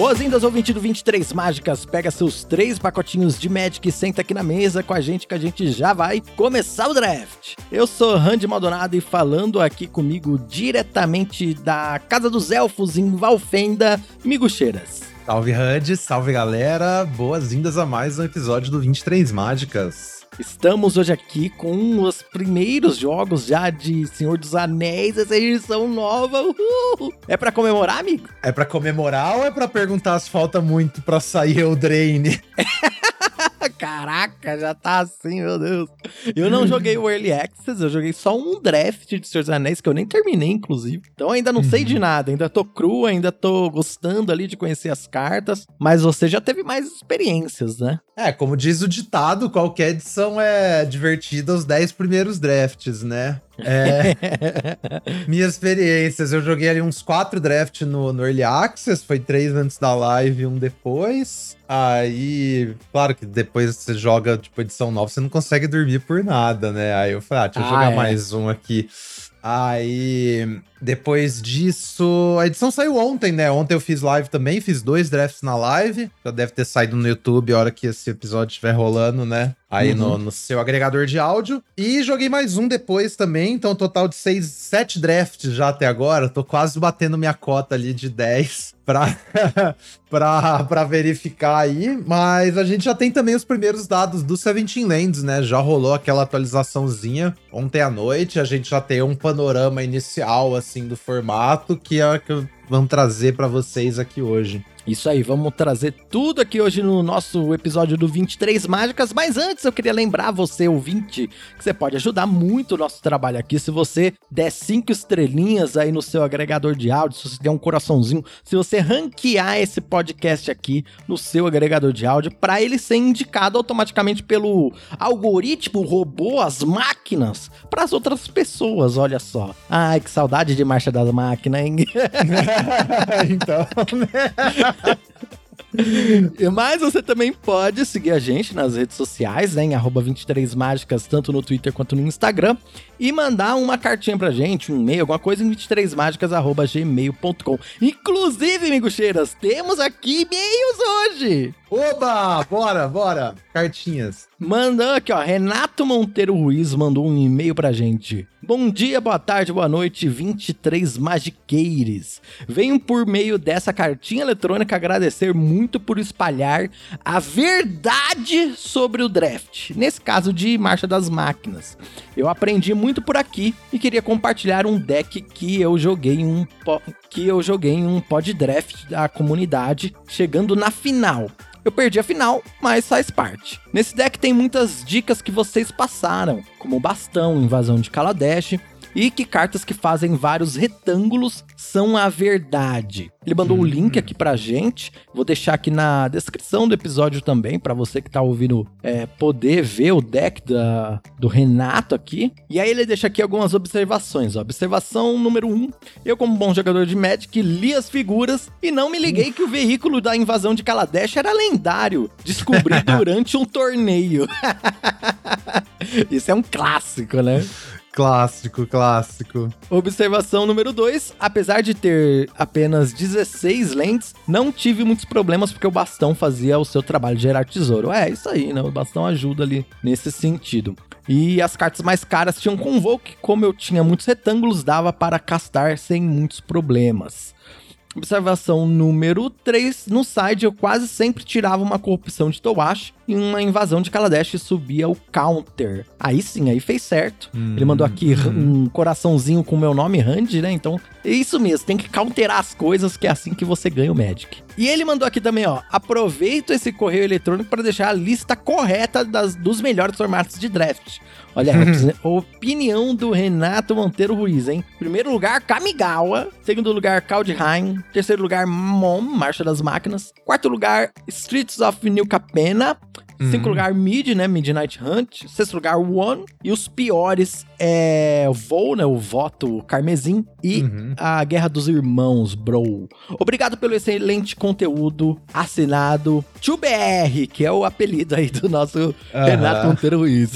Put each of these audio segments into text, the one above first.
Boas-vindas, ouvinte do 23 Mágicas. Pega seus três pacotinhos de Magic e senta aqui na mesa com a gente que a gente já vai começar o draft. Eu sou Randy Maldonado e falando aqui comigo diretamente da Casa dos Elfos em Valfenda, Migucheiras. Salve Randy, salve galera, boas-vindas a mais um episódio do 23 Mágicas. Estamos hoje aqui com os primeiros jogos já de Senhor dos Anéis, essa edição nova. Uhul. É para comemorar, amigo? É para comemorar ou é para perguntar se falta muito para sair o Drain? Caraca, já tá assim, meu Deus. Eu não joguei o Early Access, eu joguei só um draft de Senhor dos Anéis, que eu nem terminei, inclusive. Então ainda não sei de uhum. nada, ainda tô cru, ainda tô gostando ali de conhecer as cartas. Mas você já teve mais experiências, né? É, como diz o ditado, qualquer edição é divertida os 10 primeiros drafts, né? É. minhas experiências, eu joguei ali uns quatro drafts no, no Early Access, foi três antes da live e um depois. Aí, claro que depois você joga, tipo, edição nova, você não consegue dormir por nada, né? Aí eu falei, ah, deixa eu ah, jogar é. mais um aqui. Aí, depois disso, a edição saiu ontem, né? Ontem eu fiz live também, fiz dois drafts na live. Já deve ter saído no YouTube a hora que esse episódio estiver rolando, né? Aí uhum. no, no, seu agregador de áudio. E joguei mais um depois também, então total de seis, sete drafts já até agora. Tô quase batendo minha cota ali de 10 pra, pra, pra verificar aí. Mas a gente já tem também os primeiros dados do Seventeen Lands, né? Já rolou aquela atualizaçãozinha ontem à noite. A gente já tem um panorama inicial, assim, do formato que é que vamos trazer para vocês aqui hoje. Isso aí, vamos trazer tudo aqui hoje no nosso episódio do 23 Mágicas. Mas antes eu queria lembrar você, ouvinte, que você pode ajudar muito o nosso trabalho aqui. Se você der cinco estrelinhas aí no seu agregador de áudio, se você der um coraçãozinho, se você ranquear esse podcast aqui no seu agregador de áudio, para ele ser indicado automaticamente pelo algoritmo, robô, as máquinas, para as outras pessoas. Olha só. Ai, que saudade de Marcha das Máquinas, hein? então, né? Mas você também pode seguir a gente nas redes sociais, né, em 23mágicas, tanto no Twitter quanto no Instagram, e mandar uma cartinha pra gente, um e-mail, alguma coisa em 23mágicas.gmail.com. Inclusive, migucheiras, temos aqui e-mails hoje! Oba! Bora, bora! Cartinhas. Mandando aqui, ó. Renato Monteiro Ruiz mandou um e-mail pra gente. Bom dia, boa tarde, boa noite, 23 magiqueires. Venho por meio dessa cartinha eletrônica agradecer muito por espalhar a verdade sobre o draft. Nesse caso de Marcha das Máquinas. Eu aprendi muito por aqui e queria compartilhar um deck que eu joguei em um que eu joguei em um pod draft da comunidade, chegando na final. Eu perdi a final, mas faz parte. Nesse deck tem muitas dicas que vocês passaram, como bastão, invasão de Kaladesh, e que cartas que fazem vários retângulos são a verdade. Ele mandou o link aqui pra gente. Vou deixar aqui na descrição do episódio também, para você que tá ouvindo é, poder ver o deck da, do Renato aqui. E aí ele deixa aqui algumas observações. Observação número 1. Um, eu, como bom jogador de Magic, li as figuras e não me liguei que o veículo da invasão de Kaladesh era lendário. Descobri durante um torneio. Isso é um clássico, né? Clássico, clássico. Observação número 2. Apesar de ter apenas 16 lentes, não tive muitos problemas porque o bastão fazia o seu trabalho de gerar tesouro. É, isso aí, né? O bastão ajuda ali nesse sentido. E as cartas mais caras tinham Convoke, como eu tinha muitos retângulos, dava para castar sem muitos problemas. Observação número 3. No side eu quase sempre tirava uma corrupção de Towashi e uma invasão de Kaladesh subia o counter. Aí sim, aí fez certo. Hum, Ele mandou aqui hum. um coraçãozinho com o meu nome, Randy, né? Então, é isso mesmo, tem que counterar as coisas, que é assim que você ganha o Magic. E ele mandou aqui também, ó. Aproveito esse correio eletrônico para deixar a lista correta das, dos melhores formatos de draft. Olha, opinião do Renato Monteiro Ruiz, hein? Primeiro lugar, Kamigawa. Segundo lugar, Kaldheim. Terceiro lugar, Mom, Marcha das Máquinas. Quarto lugar, Streets of New Capena. Cinco Uhum. lugar Mid, né? Midnight Hunt. Sexto lugar One. E os piores é Voo, né? O voto Carmesim. E Uhum. a Guerra dos Irmãos, bro. Obrigado pelo excelente conteúdo assinado BR, que é o apelido aí do nosso Aham. Renato Monteiro Ruiz.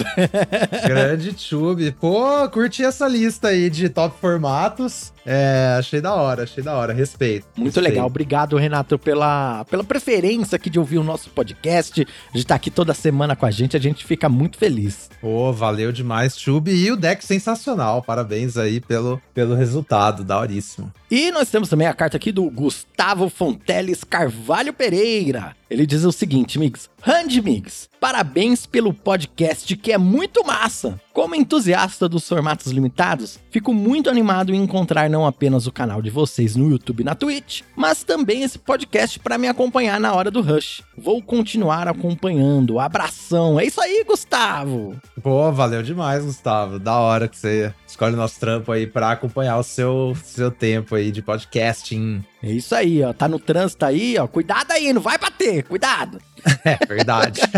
Grande Tube. Pô, curti essa lista aí de top formatos. É, achei da hora, achei da hora. Respeito. Muito Respeito. legal. Obrigado, Renato, pela, pela preferência aqui de ouvir o nosso podcast, de estar aqui toda semana com a gente. A gente fica muito feliz. Pô, valeu demais, Tube. E o deck sensacional. Parabéns aí pelo, pelo resultado. Daoríssimo. E nós temos também a carta aqui do Gustavo Fonteles Carvalho Pereira. Ele diz o seguinte, Mix. Hand Mix, parabéns pelo podcast que é muito massa. Como entusiasta dos formatos limitados, fico muito animado em encontrar não apenas o canal de vocês no YouTube e na Twitch, mas também esse podcast para me acompanhar na hora do Rush. Vou continuar acompanhando. Abração. É isso aí, Gustavo. Pô, valeu demais, Gustavo. Da hora que você escolhe o nosso trampo aí pra acompanhar o seu, seu tempo aí de podcasting. É isso aí, ó. Tá no trânsito aí, ó. Cuidado aí, não vai bater. Cuidado. É verdade.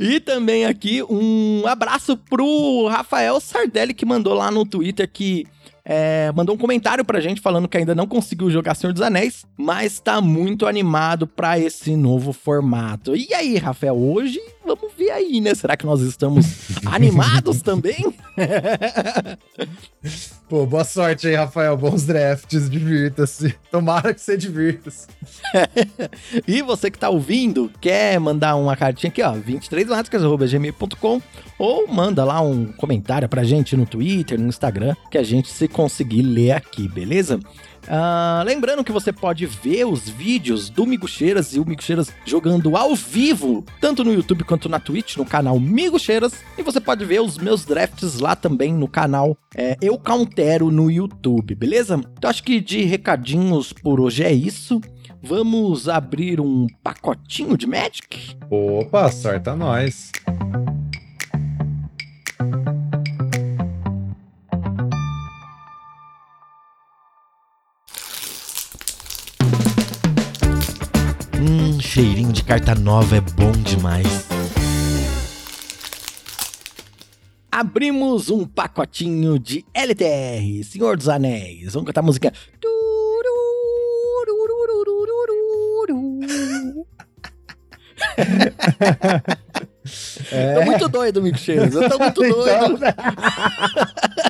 E também aqui um abraço pro Rafael Sardelli que mandou lá no Twitter que é, mandou um comentário pra gente falando que ainda não conseguiu jogar Senhor dos Anéis, mas tá muito animado pra esse novo formato. E aí, Rafael, hoje vamos ver aí, né? Será que nós estamos animados também? Pô, boa sorte aí, Rafael. Bons drafts, divirta-se. Tomara que você divirta-se. E você que tá ouvindo, quer mandar uma cartinha aqui, ó, 23láticas.gmail.com ou manda lá um comentário pra gente no Twitter, no Instagram, que a gente se conseguir ler aqui, beleza? Ah, lembrando que você pode ver os vídeos do Miguxeiras e o Miguxeiras jogando ao vivo, tanto no YouTube quanto na Twitch, no canal Miguxeiras. E você pode ver os meus drafts lá também no canal é, Eu Countero no YouTube, beleza? Então acho que de recadinhos por hoje é isso. Vamos abrir um pacotinho de Magic? Opa, sorte a nós. Cheirinho de carta nova é bom demais. Abrimos um pacotinho de LTR, Senhor dos Anéis. Vamos cantar a música. Tô muito doido, Mico Cheiros. Eu tô muito doido.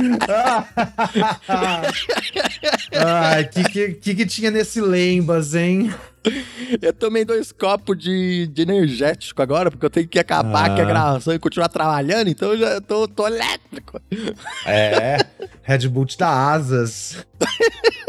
Ai, que, que, que que tinha nesse Lembas, hein? Eu tomei dois copos de, de energético agora, porque eu tenho que acabar Ah. aqui a gravação e continuar trabalhando, então eu já tô, tô elétrico. É, Red Bull te dá asas.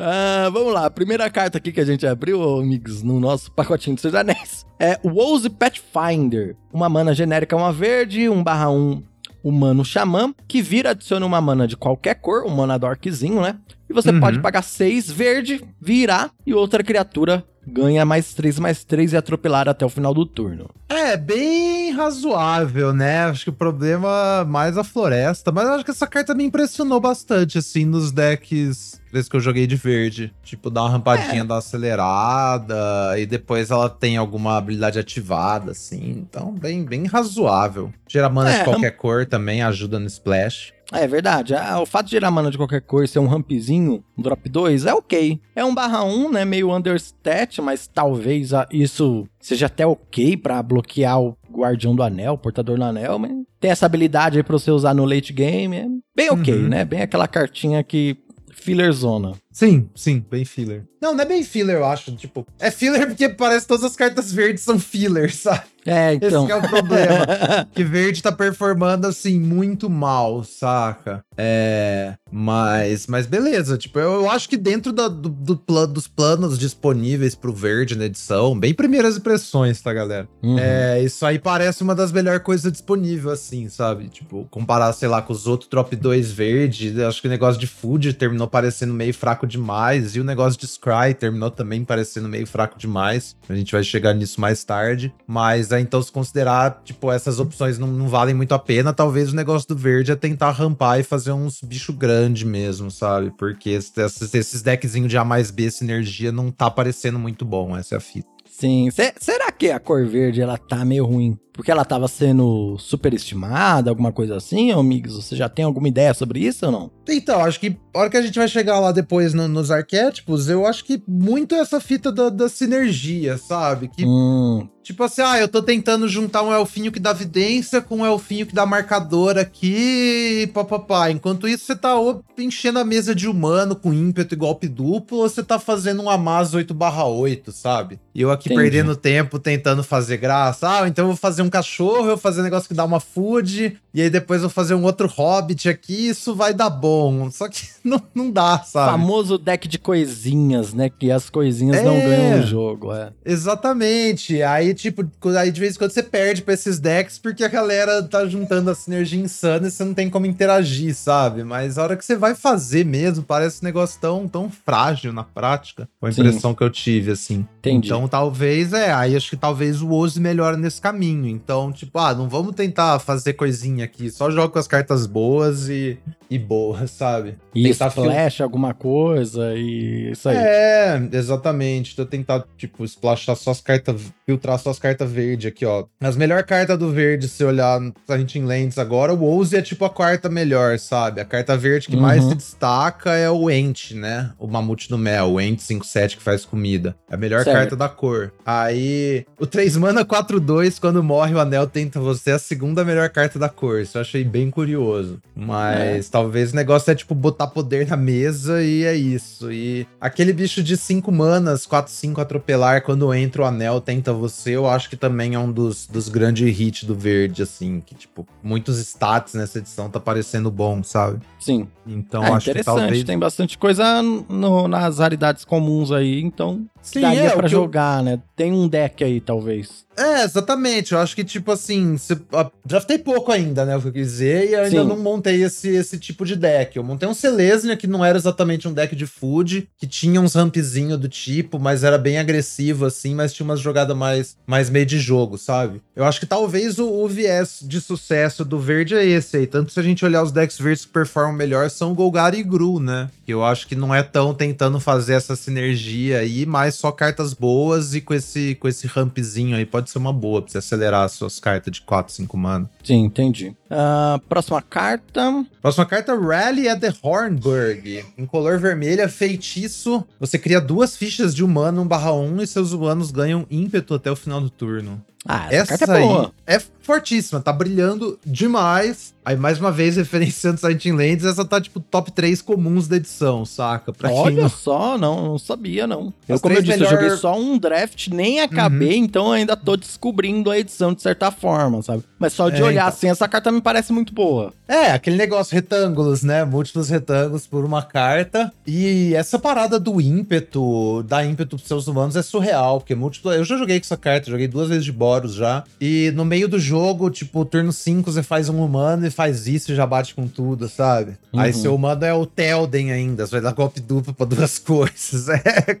Ah, vamos lá, a primeira carta aqui que a gente abriu, amigos, no nosso pacotinho de Seus Anéis, é o Woze Pathfinder. Uma mana genérica, uma verde, 1 barra 1 humano xamã, que vira, adiciona uma mana de qualquer cor, um mana dorkzinho, né? E você Uhum. pode pagar 6 verde, virar, e outra criatura ganha mais 3, mais 3 e atropelar até o final do turno. É, bem razoável, né? Acho que o problema mais a floresta, mas acho que essa carta me impressionou bastante, assim, nos decks desde que eu joguei de verde. Tipo, dá uma rampadinha, dá uma acelerada, e depois ela tem alguma habilidade ativada, assim. Então, bem, bem razoável. Gera mana É, de qualquer cor também ajuda no splash. É verdade. Ah, o fato de gerar mana de qualquer cor ser um rampzinho, um drop 2, é ok. É um barra 1, né? Meio understat, mas talvez isso seja até ok pra bloquear o Guardião do Anel, o Portador do Anel, mas tem essa habilidade aí pra você usar no late game. É bem ok, Uhum. né? Bem aquela cartinha que. Filler zona. Sim, sim, bem filler. Não, não é bem filler, eu acho. Tipo, é filler porque parece que todas as cartas verdes são filler, sabe? É, então. Esse que é o problema. que verde tá performando assim muito mal, saca? É, mas, mas beleza, tipo, eu, eu acho que dentro da- do, do pla- dos planos disponíveis pro verde na edição, bem primeiras impressões, tá, galera? Uhum. É, isso aí parece uma das melhores coisas disponíveis, assim, sabe? Tipo, comparar, sei lá, com os outros drop 2 verde, acho que o negócio de food terminou parecendo meio fraco demais, e o negócio de Scry terminou também parecendo meio fraco demais. A gente vai chegar nisso mais tarde. Mas aí, então, se considerar, tipo, essas opções não, não valem muito a pena, talvez o negócio do verde é tentar rampar e fazer uns bicho grande mesmo, sabe? Porque esses, esses deckzinhos de A mais B, sinergia, não tá parecendo muito bom, essa é a fita. Sim. Cê- será que a cor verde ela tá meio ruim? Porque ela tava sendo superestimada, alguma coisa assim, ô Migs? Você já tem alguma ideia sobre isso ou não? Então, acho que a hora que a gente vai chegar lá depois no- nos arquétipos, eu acho que muito essa fita da, da sinergia, sabe? Que, Hum, tipo assim, ah, eu tô tentando juntar um elfinho que dá vidência com um elfinho que dá marcador aqui, papapá. Enquanto isso, você tá ou enchendo a mesa de humano com ímpeto e golpe duplo, ou você tá fazendo um Amaz 8/8, sabe? E eu aqui Entendi. perdendo tempo tentando fazer graça. Ah, então eu vou fazer um cachorro, eu vou fazer um negócio que dá uma food, e aí depois eu vou fazer um outro hobbit aqui, isso vai dar bom. Só que não, não dá, sabe? famoso deck de coisinhas, né? Que as coisinhas não É. ganham o jogo, é. Exatamente. Aí, tipo, aí de vez em quando você perde pra esses decks porque a galera tá juntando a sinergia insana e você não tem como interagir, sabe? Mas a hora que você vai fazer mesmo, parece um negócio tão, tão frágil na prática. Foi a Sim. impressão que eu tive, assim. Entendi. Então, talvez, é, aí acho que talvez o Oze melhore nesse caminho. Então, tipo, ah, não vamos tentar fazer coisinha aqui, só joga com as cartas boas e, e boas, sabe? E tentar fil- alguma coisa e isso aí. É, exatamente. Então tentar, tipo, splashar só as cartas, filtrar só as cartas verdes aqui, ó. As melhor carta do verde, se olhar a gente em lentes agora, o Ouse é tipo a quarta melhor, sabe? A carta verde que Uhum. mais se destaca é o Ent, né? O Mamute do Mel, o Ent 5-7 que faz comida. É a melhor carta da cor. Aí, o 3 mana 4-2, quando morre o anel, tenta você é a segunda melhor carta da cor. Isso eu achei bem curioso. Mas talvez o negócio é, tipo, botar poder na mesa e é isso. E aquele bicho de 5 manas, 4-5 atropelar, quando entra o anel, tenta você, eu acho que também é um dos, dos grandes hits do verde, assim. Que, tipo, muitos stats nessa edição tá parecendo bom, sabe? Sim. Então, é acho que interessante, talvez... tem bastante coisa no- nas raridades comuns aí, então Sim, daria é, pra eu- jogar, né? Tem um deck aí, talvez. É, exatamente. Eu acho que, tipo assim, se- draftei pouco ainda, né? O que eu quis dizer, e ainda Sim. não montei esse, esse tipo de deck. Eu montei um Selesnya, que não era exatamente um deck de food, que tinha uns rampzinho do tipo, mas era bem agressivo, assim, mas tinha umas jogadas mais, mais meio de jogo, sabe? Eu acho que talvez o, o viés de sucesso do verde é esse aí. Tanto se a gente olhar os decks verdes que performam melhor, são Golgari e Gru, né? Eu acho que não é tão tentando fazer essa sinergia aí, mas só cartas boas e com esse, com esse rampzinho aí pode ser uma boa pra você acelerar as suas cartas de 4, 5 mana. Sim, entendi. Ah, próxima carta. Próxima carta, Rally at the Hornburg. Em color vermelha, feitiço. Você cria duas fichas de humano 1/1 e seus humanos ganham ímpeto até o final do turno. Ah, essa, Essa, carta é boa. é fortíssima, tá brilhando demais. Aí, mais uma vez, referenciando Silent Lands, essa tá, tipo, top 3 comuns da edição, saca? Pra quem Olha não- só, não, não sabia, não. Eu, como eu disse, eu melhor- Uhum. joguei só um draft, nem acabei, então ainda tô descobrindo a edição de certa forma, sabe? Mas só de É, olhar então. assim, essa carta me parece muito boa. É, aquele negócio, retângulos, né? Múltiplos retângulos por uma carta. E essa parada do ímpeto, dar ímpeto pros seus humanos é surreal, porque múltiplo. Eu já joguei com essa carta, joguei duas vezes de Boros já. E no meio do jogo, tipo, turno 5, você faz um humano e faz isso e já bate com tudo, sabe? Aí Uhum. seu humano é o Telden ainda, você vai dar golpe duplo pra duas coisas. É.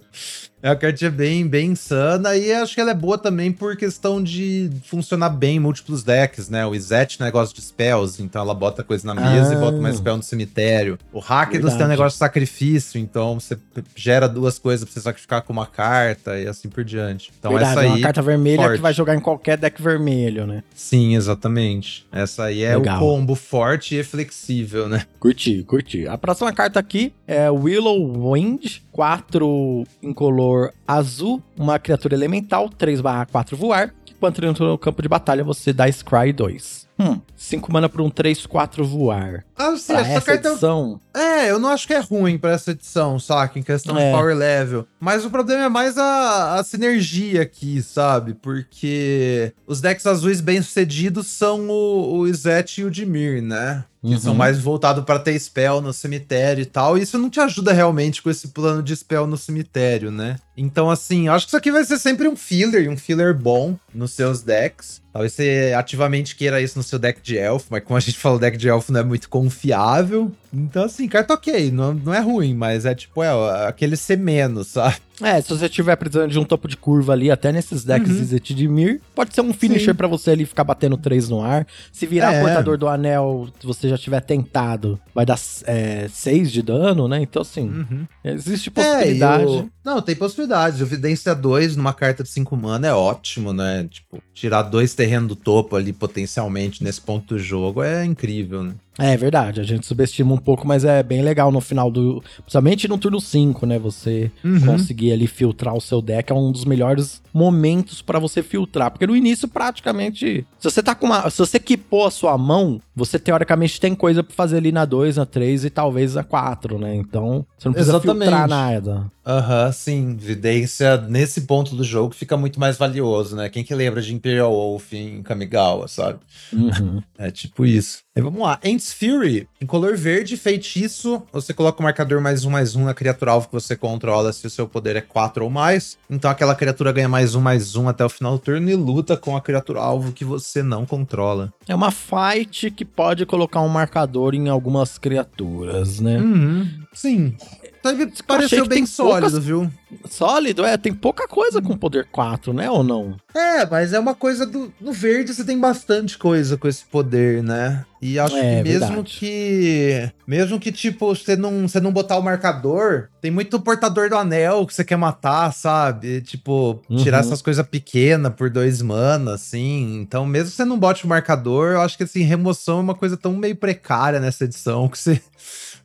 É uma cartinha bem, bem insana e acho que ela é boa também por questão de funcionar bem em múltiplos decks, né? O Izet negócio de spells, então ela bota coisa na mesa Ah. e bota mais spell no cemitério. O Rakdos tem um negócio de sacrifício, então você gera duas coisas pra você sacrificar com uma carta e assim por diante. Então Verdade, essa é aí, uma carta vermelha forte. que vai jogar em qualquer deck vermelho, né? Sim, exatamente. Essa aí é Legal. o combo forte e flexível, né? Curti, curti. A próxima carta aqui é Willow Wind, 4 em color azul, uma criatura elemental, 3/4 voar. que Quando entra no campo de batalha, você dá Scry 2. Hum, 5 mana por um 3/4 voar. Assim, Pra essa, essa carta edição, É, eu não acho que é ruim pra essa edição, saca? Em questão É. de power level. Mas o problema é mais a, a sinergia aqui, sabe? Porque os decks azuis bem-sucedidos são o, o Izet e o Dimir, né? Que Uhum. são mais voltados pra ter spell no cemitério e tal. E isso não te ajuda realmente com esse plano de spell no cemitério, né? Então, assim, acho que isso aqui vai ser sempre um filler, e um filler bom nos seus decks. Talvez você ativamente queira isso no seu deck de elfo, mas como a gente falou, o deck de elfo não é muito confiável. Então, assim, carta ok, não, não é ruim, mas é tipo, é aquele C menos, sabe? É, se você tiver precisando de um topo de curva ali, até nesses decks Uhum. De Mir, pode ser um finisher pra você ali ficar batendo três no ar. Se virar É. portador do anel, se você já tiver tentado, vai dar é, seis de dano, né? Então, assim, Uhum. existe É, possibilidade. e o- Não, tem possibilidades. O Vidência 2 numa carta de 5 mana é ótimo, né? Tipo, tirar dois terrenos do topo ali potencialmente nesse ponto do jogo é incrível, né? É verdade, a gente subestima um pouco, mas é bem legal no final do. Principalmente no turno 5, né? Você Uhum. conseguir ali filtrar o seu deck é um dos melhores momentos pra você filtrar. Porque no início, praticamente. Se você tá com uma. Se você equipou a sua mão, você teoricamente tem coisa pra fazer ali na 2, na 3 e talvez na 4, né? Então, você não precisa Exatamente. filtrar nada. Aham, sim. Vidência nesse ponto do jogo fica muito mais valioso, né? Quem que lembra de Imperial Wolf em Kamigawa, sabe? Uhum. É tipo isso. E vamos lá. Ents Fury, em color verde, feitiço. Você coloca o marcador mais um, mais um na criatura alvo que você controla se o seu poder é 4 ou mais. Então aquela criatura ganha mais um, mais um até o final do turno e luta com a criatura alvo que você não controla. É uma fight que pode colocar um marcador em algumas criaturas, né? Uhum. Sim. Pareceu que bem sólido, poucas- viu? Sólido, é, tem pouca coisa com poder 4, né? Ou não? É, mas é uma coisa do. No verde você tem bastante coisa com esse poder, né? E acho É, que mesmo verdade. que. Mesmo que, tipo, você não, você não botar o marcador, tem muito portador do anel que você quer matar, sabe? Tipo, tirar Uhum. essas coisas pequenas por dois mana, assim. Então, mesmo que você não bote o marcador, eu acho que assim, remoção é uma coisa tão meio precária nessa edição que você.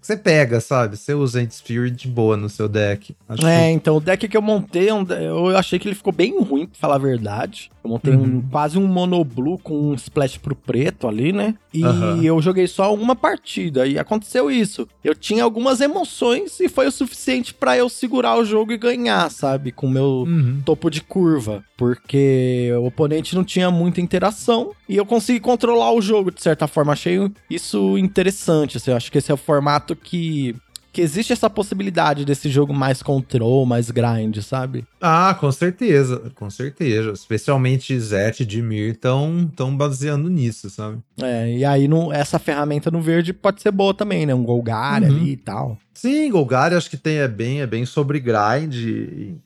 Você pega, sabe? Você usa Ant Spirit de boa no seu deck. Acho É, então o deck que eu montei, é um eu achei que ele ficou bem ruim, pra falar a verdade. Eu montei um, Uhum. quase um monoblue com um splash pro preto ali, né? E Aham. eu joguei só uma partida e aconteceu isso. Eu tinha algumas emoções e foi o suficiente pra eu segurar o jogo e ganhar, sabe? Com o meu Uhum. topo de curva, porque o oponente não tinha muita interação e eu consegui controlar o jogo de certa forma. Achei isso interessante, assim, eu acho que esse é o formato que que existe essa possibilidade desse jogo mais control, mais grind, sabe? Ah, com certeza, com certeza. Especialmente Zet e Dimir estão tão baseando nisso, sabe? É, e aí no, essa ferramenta no verde pode ser boa também, né? Um Golgari Uhum. ali e tal. Sim, Golgari acho que tem, é, bem, é bem sobre grind,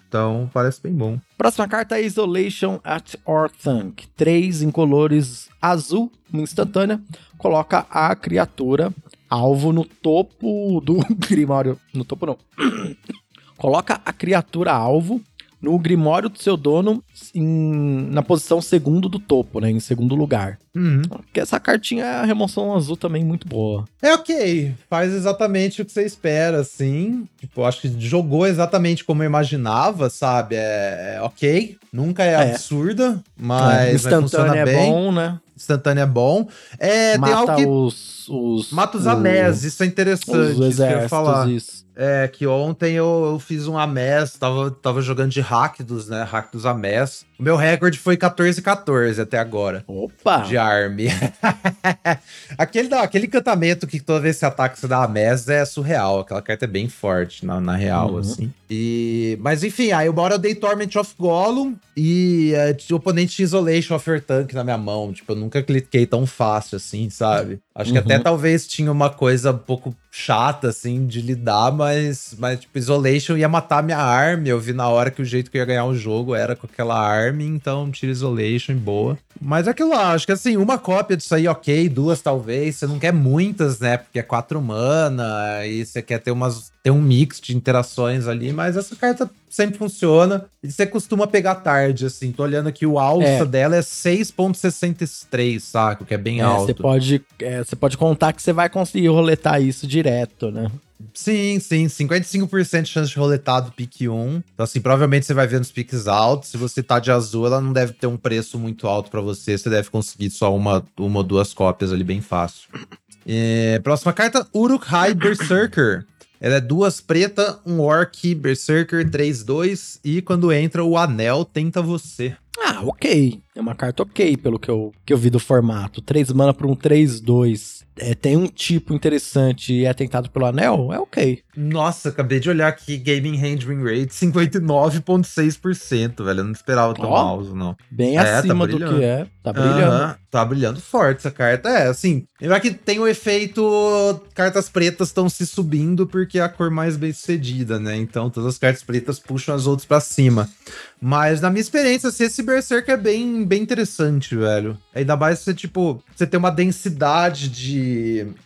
então parece bem bom. Próxima carta é Isolation at Orthanc. Três incolores azul, uma instantânea. Coloca a criatura alvo no topo do Grimório. No topo não. Coloca a criatura alvo no Grimório do seu dono em- na posição segundo do topo, né? Em segundo lugar. Uhum. Porque essa cartinha é a remoção azul também muito boa. É ok, faz exatamente o que você espera, assim. Tipo, acho que jogou exatamente como eu imaginava, sabe? É, é ok, nunca é, É. absurda, mas, mas é bem. bom, né? Instantâneo é bom. É, tem algo Mata que os, os. mata os Amés, isso é interessante, Os isso exércitos, falar. isso. É, que ontem eu, eu fiz um Amés, tava, tava jogando de Rakdos, né? Rakdos Amés. O meu recorde foi 14-14 até agora. Opa! De arme. aquele, não, aquele encantamento que toda vez que você ataca você dá Amés é surreal. Aquela carta é bem forte, na, na real, Uhum. assim. E, mas enfim, aí uma hora eu dei Torment of Gollum e o oponente Isolation of Your Tank na minha mão. Tipo, eu nunca cliquei tão fácil assim, sabe? Acho que Uhum. até talvez tinha uma coisa um pouco chata, assim, de lidar, mas, mas tipo, Isolation ia matar minha arma. Eu vi na hora que o jeito que eu ia ganhar o jogo era com aquela arma, então tira Isolation, boa. Mas é aquilo lá, acho que assim, uma cópia disso aí, ok, duas talvez. Você não quer muitas, né? Porque é quatro mana e você quer ter umas. ter um mix de interações ali, mas essa carta sempre funciona. E você costuma pegar tarde, assim. Tô olhando aqui, o alça É. dela é 6,63, saco? Que é bem É, alto. Você pode, é, você pode contar que você vai conseguir roletar isso direto, né? Sim, sim, 55% de chance de roletar do pique 1. Então, assim, provavelmente você vai ver nos piques altos. Se você tá de azul, ela não deve ter um preço muito alto pra você. Você deve conseguir só uma, uma ou duas cópias ali bem fácil. É, próxima carta, Uruk-hai Berserker. Ela é duas preta, um orc Berserker 3-2 e quando entra o anel tenta você. Ah, ok. É uma carta ok, pelo que eu, que eu vi do formato. 3 mana pra um 3-2. É, tem um tipo interessante e é tentado pelo anel, é ok. Nossa, acabei de olhar aqui, Gaming Handling Rate 59,6%, velho. Eu não esperava tão Ó, alto, não. Bem É, tá acima do brilhando. que é. Tá brilhando. Tá brilhando forte essa carta. É, assim, lembrar que tem o efeito cartas pretas estão se subindo porque é a cor mais bem sucedida, né? Então todas as cartas pretas puxam as outras pra cima. Mas na minha experiência, assim, esse Berserk é bem, bem interessante, velho. Ainda mais você, tipo, você tem uma densidade de,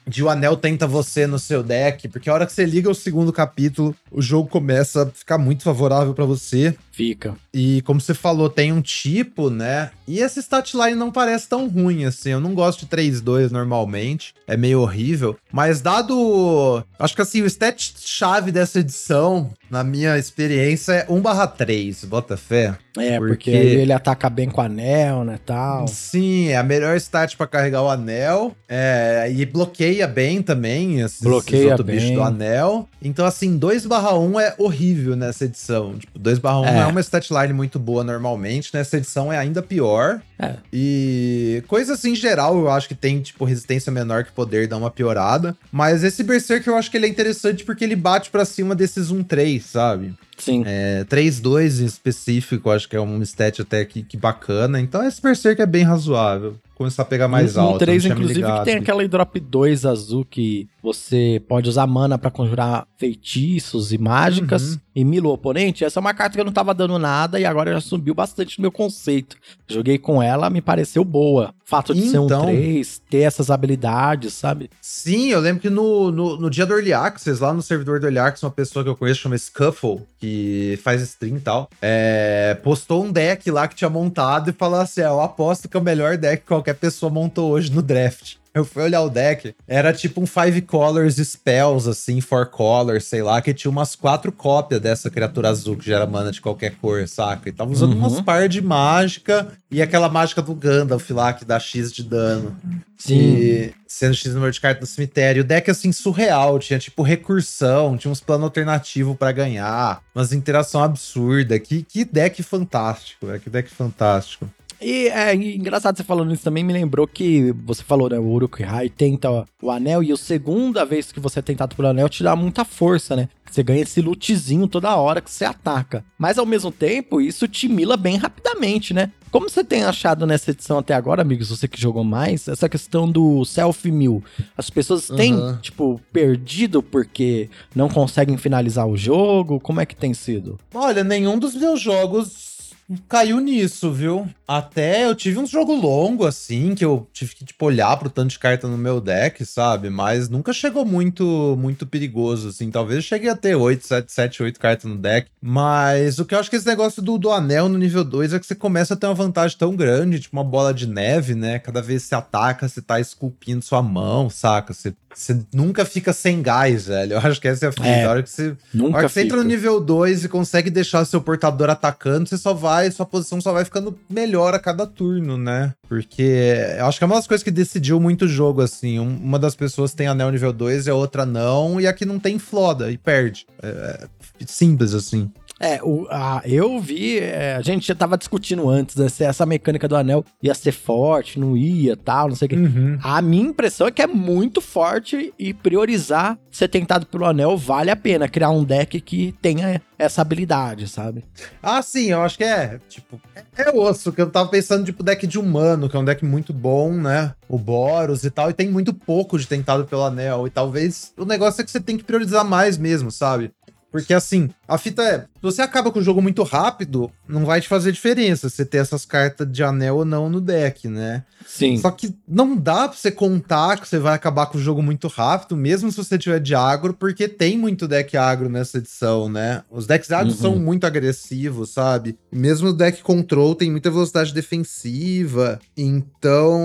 de o anel tenta você no seu deck, porque a hora que você liga o segundo capítulo, o jogo começa a ficar muito favorável pra você. Fica. E como você falou, tem um tipo, né? E esse statline não parece tão ruim assim. Eu não gosto de 3-2 normalmente. É meio horrível. Mas dado. Acho que assim, o stat-chave dessa edição, na minha experiência, é 1/3. Bota fé. É, porque, Porque- ele ataca bem com o anel, né, tal. Sim, é a melhor stat pra carregar o anel. É, e bloqueia bem também esses, Bloqueia esses outros bem. bichos do anel. Então, assim, 2/1 é horrível nessa edição. Tipo, 2/1 É. não é uma statline muito boa normalmente. Nessa edição é ainda pior. É. E coisas em geral, eu acho que tem, tipo, resistência menor que poder dar uma piorada. Mas esse Berserk eu acho que ele é interessante porque ele bate pra cima desses 1-3, sabe? Sim. É, 3-2 em específico, acho que é um stat até que, que bacana. Então esse Berserk é bem razoável. Começar a pegar mais um, alto. Um 3, não tinha me inclusive, que tem aquela drop 2 azul que você pode usar mana pra conjurar feitiços e mágicas Uhum. E mila o oponente. Essa é uma carta que eu não tava dando nada e agora já subiu bastante no meu conceito. Joguei com ela, me pareceu boa. Fato de ser um Então. 3, ter essas habilidades, sabe? Sim, eu lembro que no, no, no dia do Early Access, lá no servidor do Early Access, uma pessoa que eu conheço chama Scuffle, que faz stream e tal, é, postou um deck lá que tinha montado e falou assim: "É, eu aposto que é o melhor deck que qualquer pessoa montou hoje no draft. Eu fui olhar o deck, era tipo um Five Colors Spells, assim, Four Colors, sei lá, que tinha umas quatro cópias dessa criatura azul que gera mana de qualquer cor, saca? E tava usando Uhum. umas par de mágica e aquela mágica do Gandalf lá que dá X de dano. E sendo X número de cartas no cemitério. O deck, assim, surreal. Tinha, tipo, recursão, tinha uns planos alternativos pra ganhar, umas interação absurda. Que, que deck fantástico, velho. Que deck fantástico. E é engraçado você falando isso também, me lembrou que você falou, né? O Uruk-hai tenta o anel e a segunda vez que você é tentado pelo anel te dá muita força, né? Você ganha esse lootzinho toda hora que você ataca. Mas ao mesmo tempo, isso te mila bem rapidamente, né? Como você tem achado nessa edição até agora, amigos, você que jogou mais, essa questão do self-mill? As pessoas têm, Uhum. tipo, perdido porque não conseguem finalizar o jogo? Como é que tem sido? Olha, nenhum dos meus jogos caiu nisso, viu? Até eu tive um jogo longo, assim, que eu tive que, tipo, olhar pro tanto de carta no meu deck, sabe? Mas nunca chegou muito, muito perigoso, assim. Talvez cheguei a ter 8, 7, 7, 8 cartas no deck. Mas o que eu acho que esse negócio do, do anel no nível 2 é que você começa a ter uma vantagem tão grande, tipo uma bola de neve, né? Cada vez que você ataca, você tá esculpindo sua mão, saca? Você, você nunca fica sem gás, velho. Eu acho que essa é a fita. É, A hora que você Nunca hora que você entra no nível 2 e consegue deixar seu portador atacando, você só vai, sua posição só vai ficando melhor a cada turno, né? Porque eu acho que é uma das coisas que decidiu muito o jogo, assim. Um- uma das pessoas tem anel nível 2 e a outra não, e a que não tem floda e perde. É, é simples, assim. É, o, a, eu vi, é, a gente já tava discutindo antes, né, se essa mecânica do anel ia ser forte, não ia, tal, não sei o quê. Uhum. A minha impressão é que é muito forte e priorizar ser tentado pelo anel vale a pena. Criar um deck que tenha essa habilidade, sabe? Ah, sim, eu acho que é, tipo, é, é osso, que eu tava pensando, tipo, deck de humano, que é um deck muito bom, né? O Boros e tal, e tem muito pouco de tentado pelo anel, e talvez o negócio é que você tem que priorizar mais mesmo, sabe? Porque assim, a fita é, se você acaba com o jogo muito rápido, não vai te fazer diferença você ter essas cartas de anel ou não no deck, né? Sim. Só que não dá pra você contar que você vai acabar com o jogo muito rápido, mesmo se você tiver de agro, porque tem muito deck agro nessa edição, né? Os decks agro Uhum. são muito agressivos, sabe? Mesmo o deck control tem muita velocidade defensiva. Então,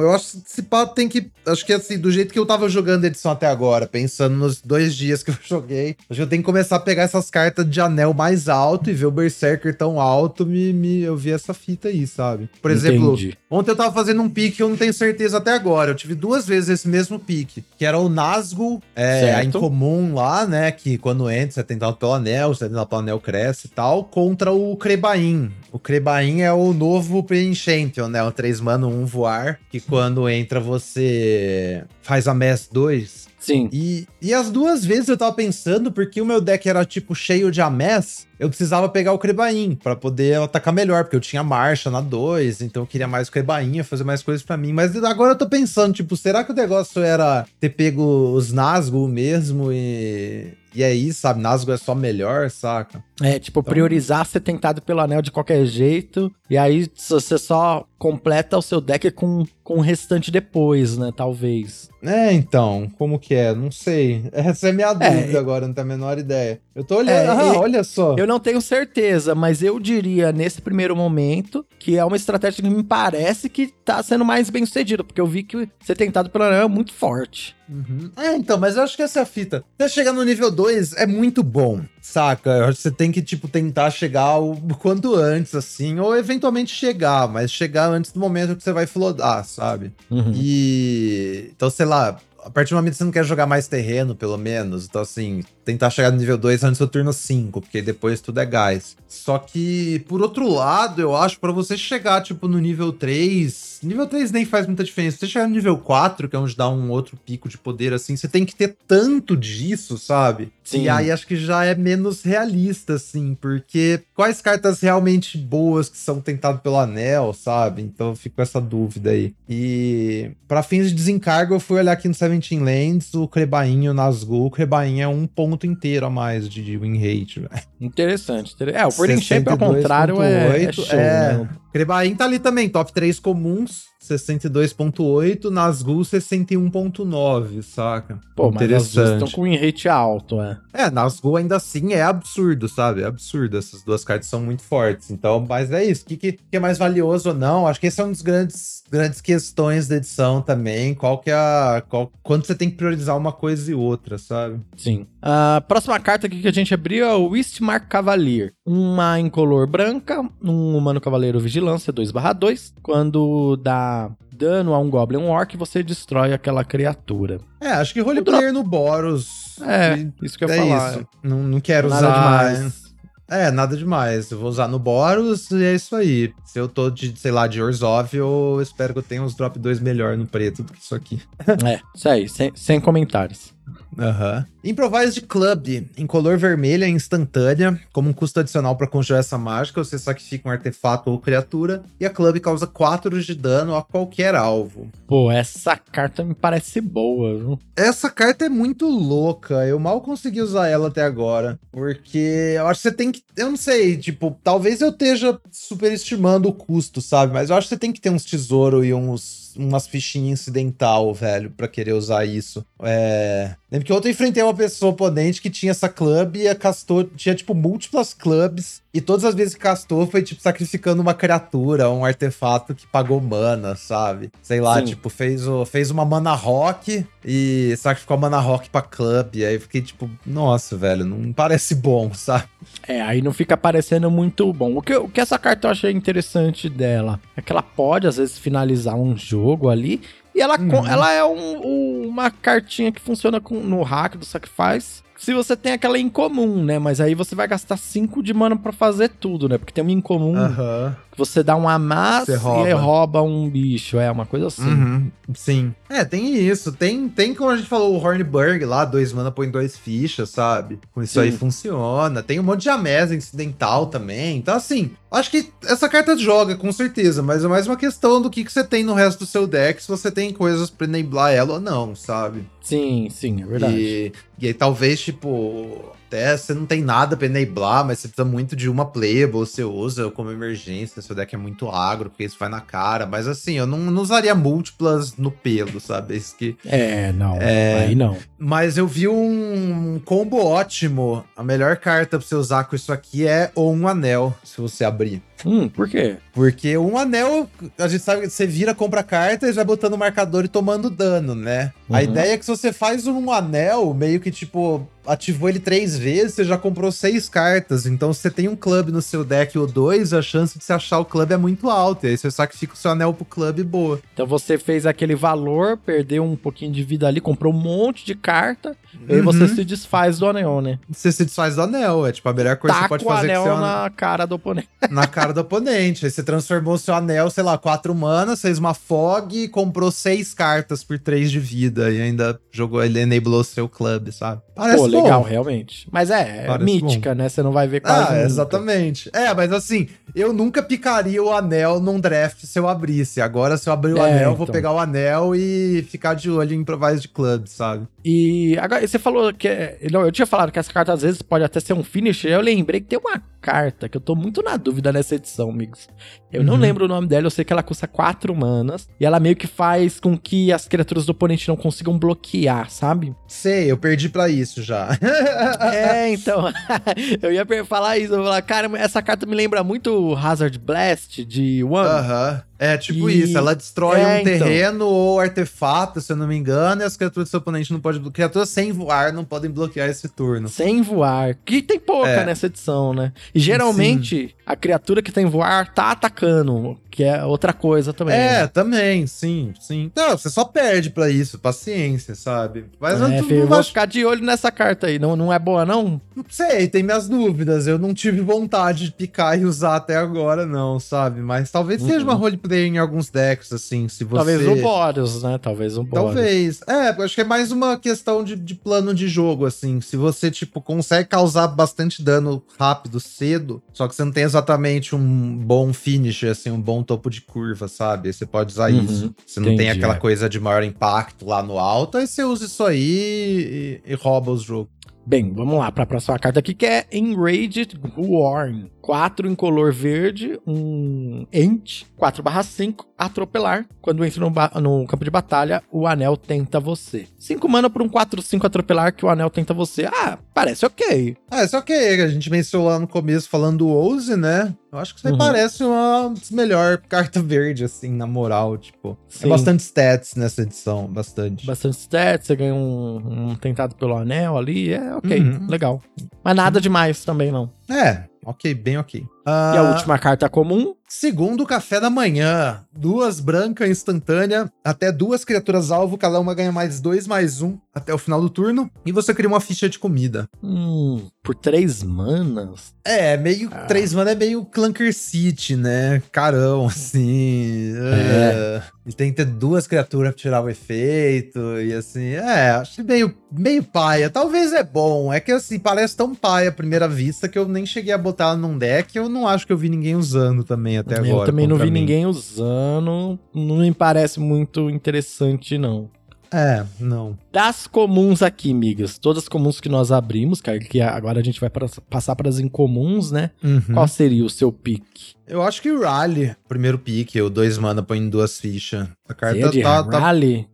eu acho que esse pato tem que. Acho que assim, do jeito que eu tava jogando a edição até agora, pensando nos dois dias que eu joguei, acho que eu tenho que começar a pegar essas cartas de anel mais alto e ver o Berserker tão alto, me, me, eu vi essa fita aí, sabe? Por exemplo, Entendi. Ontem eu tava fazendo um pique que eu não tenho certeza até agora. Eu tive duas vezes esse mesmo pique, que era o Nazgûl, é, a incomum lá, né? Que quando entra, você tentado pelo anel, você tentado pelo anel, cresce e tal, contra o Crebain. O Crebain é o novo Pre-Champion, né? O 3 mano 1 voar, que quando entra você faz a Mass 2. Sim. E, e as duas vezes eu tava pensando, porque o meu deck era tipo cheio de Amés, eu precisava pegar o Crebain pra poder atacar melhor, porque eu tinha marcha na 2, então eu queria mais o Crebain, fazer mais coisas pra mim. Mas agora eu tô pensando, tipo, será que o negócio era ter pego os Nazgûl mesmo e. E aí, sabe, Nazgûl é só melhor, saca? É, tipo, Então- priorizar ser tentado pelo anel de qualquer jeito. E aí você só completa o seu deck com, com o restante depois, né? Talvez. É, então, como que é? Não sei. Essa é minha É, dúvida agora, não tenho a menor ideia. Eu tô olhando. É, ah, e- olha só. Eu não tenho certeza, mas eu diria nesse primeiro momento que é uma estratégia que me parece que tá sendo mais bem sucedida, porque eu vi que ser tentado pelo anel é muito forte. Uhum. É, então, mas eu acho que essa é a fita. Você chegar no nível 2 é muito bom, saca? Eu acho que você tem que, tipo, tentar chegar o quanto antes, assim, ou eventualmente chegar, mas chegar antes do momento que você vai flodar, sabe? Uhum. E. Então, sei lá. A partir do momento que você não quer jogar mais terreno, pelo menos. Então, assim, tentar chegar no nível 2 antes do turno 5, porque depois tudo é gás. Só que, por outro lado, eu acho pra você chegar, tipo, no nível 3. Nível 3 nem faz muita diferença. Se você chegar no nível 4, que é onde dá um outro pico de poder, assim, você tem que ter tanto disso, sabe? Sim. E aí acho que já é menos realista, assim, porque quais cartas realmente boas que são tentadas pelo anel, sabe? Então eu fico com essa dúvida aí. E pra fins de desencargo, eu fui olhar aqui no Seventeen Lands, o Crebain e o Nazgûl. O Crebain é um ponto inteiro a mais de, win rate, velho. Interessante. inter- É, o Burning Shape, ao contrário, é, é show, é. né? Crebain tá ali também, top 3 comuns, 62.8, Nazgûl 61.9, saca? Pô, mas as duas estão com win rate alto, é. É, Nazgûl ainda assim é absurdo, sabe? É absurdo. Essas duas cartas são muito fortes. Então, mas é isso. O que, que, é mais valioso ou não? Acho que esse é um dos grandes, grandes questões da edição também. Qual que é a. Qual, quando você tem que priorizar uma coisa e outra, sabe? Sim. A próxima carta aqui que a gente abriu é o Wistmark Cavalier. Uma incolor branca, um humano cavaleiro vigilância 2/2. Quando dá dano a um Goblin um Orc, você destrói aquela criatura. É, acho que roleplayer no Boros. É, isso que eu ia é falar. isso. Não, não quero Nada usar. demais. É, nada demais. Eu vou usar no Boros e é isso aí. Se eu tô de, sei lá, de Orzhov, eu espero que eu tenha uns drop 2 melhor no preto do que isso aqui. É, isso aí, sem, sem comentários. Aham. Improvise Club, em color vermelha instantânea, como um custo adicional para conjurar essa mágica, você sacrifica um artefato ou criatura, e a Club causa 4 de dano a qualquer alvo. Pô, essa carta me parece boa, viu? Essa carta é muito louca, eu mal consegui usar ela até agora, porque eu acho que você tem que, eu não sei, tipo, talvez eu esteja superestimando o custo, sabe? Mas eu acho que você tem que ter uns tesouro e uns umas fichinhas incidental, velho, pra querer usar isso. É... Lembro que ontem enfrentei uma pessoa oponente que tinha essa club e castou, tinha, tipo, múltiplas clubs, e todas as vezes que castou foi, tipo, sacrificando uma criatura, um artefato que pagou mana, sabe? Sei lá, Sim. tipo, fez, o, fez uma mana rock e sacrificou a mana rock pra club, e aí fiquei, tipo, nossa, velho, não parece bom, sabe? É, aí não fica parecendo muito bom. O que, o que essa carta eu achei interessante dela é que ela pode, às vezes, finalizar um jogo ali. E ela, Uhum. ela é um- um- uma cartinha que funciona com- no hack do Sacrifice. Se você tem aquela incomum, né? Mas aí você vai gastar 5 de mana pra fazer tudo, né? Porque tem uma incomum Aham. que você dá um amasso e rouba um bicho. É uma coisa assim. Uhum, sim. É, tem isso. Tem, tem como a gente falou, o Hornburg lá, dois mana põe dois fichas, sabe? Com isso Sim. aí funciona. Tem um monte de amnésia incidental também. Então, assim, acho que essa carta joga, com certeza, mas é mais uma questão do que, que você tem no resto do seu deck, se você tem coisas pra enablar ela ou não, sabe? Sim, sim, é verdade. E, e aí talvez, tipo, até você não tem nada pra enablar, mas você precisa muito de uma playable, você usa como emergência, seu deck é muito agro, porque isso vai na cara. Mas assim, eu não, não usaria múltiplas no pelo, sabe? É Isso que... É, não. É. Aí não. Mas eu vi um combo ótimo. A melhor carta pra você usar com isso aqui é ou um anel, se você abrir. Hum, por quê? Porque um anel, a gente sabe que você vira, compra carta e vai botando o marcador e tomando dano, né? A Uhum. ideia é que se você faz um anel, meio que tipo, ativou ele três vezes, você já comprou seis cartas. Então, se você tem um clube no seu deck ou dois, a chance de você achar o clube é muito alta. E aí você sacrifica o seu anel pro clube boa. Então você fez aquele valor, perdeu um pouquinho de vida ali, comprou um monte de carta, e aí você Uhum. se desfaz do anel, né? Você se desfaz do anel. É tipo a melhor coisa que você Taca pode o fazer com anel seu anel. na cara do oponente. na cara do oponente. Aí você transformou o seu anel, sei lá, quatro manas, fez uma fog e comprou seis cartas por três de vida. E ainda jogou, ele enablou seu clube, sabe? Parece Pô, bom. legal, realmente. Mas é, é mítica, né? Você não vai ver quase Ah, nunca. exatamente. É, mas assim, eu nunca picaria o anel num draft se eu abrisse. Agora, se eu abrir o É, anel, eu vou então. pegar o anel e ficar de olho em improvise de club, sabe? E agora, você falou que. é- Não, eu tinha falado que essa carta às vezes pode até ser um finisher. Eu lembrei que tem uma carta que eu tô muito na dúvida nessa edição, amigos. Eu não Uhum. lembro o nome dela, eu sei que ela custa 4 manas. E ela meio que faz com que as criaturas do oponente não consigam bloquear, sabe? Sei, eu perdi pra isso já. é, então. eu ia falar isso. Eu ia falar, cara, essa carta me lembra muito o Hazard Blast de One. Aham. É tipo E- isso, ela destrói É, um então. terreno ou artefato, se eu não me engano, e as criaturas do seu oponente não podem. Criaturas sem voar não podem bloquear esse turno. Sem voar. Que tem pouca É. nessa edição, né? E geralmente a criatura que tem voar tá atacando, que é outra coisa também. É, né? também, sim, sim. Não, você só perde pra isso, paciência, sabe? Mas eu É, não, filho, eu vou acho- ficar de olho nessa carta aí. Não, não é boa, não? não sei, tem minhas dúvidas. Eu não tive vontade de picar e usar até agora, não, sabe? Mas talvez seja uma roleplay em alguns decks, assim, se você. Talvez o Boros, né? Talvez o Boros. Talvez. É, acho que é mais uma questão de, de plano de jogo, assim. Se você, tipo, consegue causar bastante dano rápido, cedo, só que você não tem exatamente um bom finish, assim, um bom topo de curva, sabe? Aí Você pode usar Uhum, isso. Você não tem entendi, aquela é. coisa de maior impacto lá no alto, aí você usa isso aí e, e rouba os jogos. Bem, vamos lá pra próxima carta aqui, que é Enraged Warn. 4 em color verde, um Ent, 4 5, atropelar. Quando entra no, no campo de batalha, o anel tenta você. 5 mana por um 4-5 atropelar que o anel tenta você. Ah, parece ok. Ah, isso ok, a gente mencionou lá no começo falando do Ouse, né? Eu acho que isso aí Uhum. parece uma das melhores cartas verde, assim, na moral, tipo. Sim. É bastante stats nessa edição, bastante. Bastante stats, você ganha um, um tentado pelo anel ali, é ok, Uhum. legal. Mas nada demais também não. É, ok, bem ok. E a Ah, última carta comum, Segundo café da manhã, duas branca instantânea, até duas criaturas alvo, cada uma ganha mais dois, mais um até o final do turno. E você cria uma ficha de comida. hum, por 3 manas. É, meio. Ah. Três mana é meio Clunker City, né? Carão, assim. É. E tem que ter duas criaturas pra tirar o efeito. E assim, é, acho meio, meio paia. Talvez é bom. É que assim, parece tão paia à primeira vista que eu nem cheguei a botar num deck. Eu não acho que eu vi ninguém usando também até agora. Eu também não vi mim. ninguém usando, não me parece muito interessante não. É, não. Das comuns aqui, migas, todas as comuns que nós abrimos, cara, que agora a gente vai pra- passar para as incomuns, né? Uhum. Qual seria o seu pique? Eu acho que Rally, primeiro pique, o dois mana põe em duas fichas. A carta Seria de tá, tá. Rally?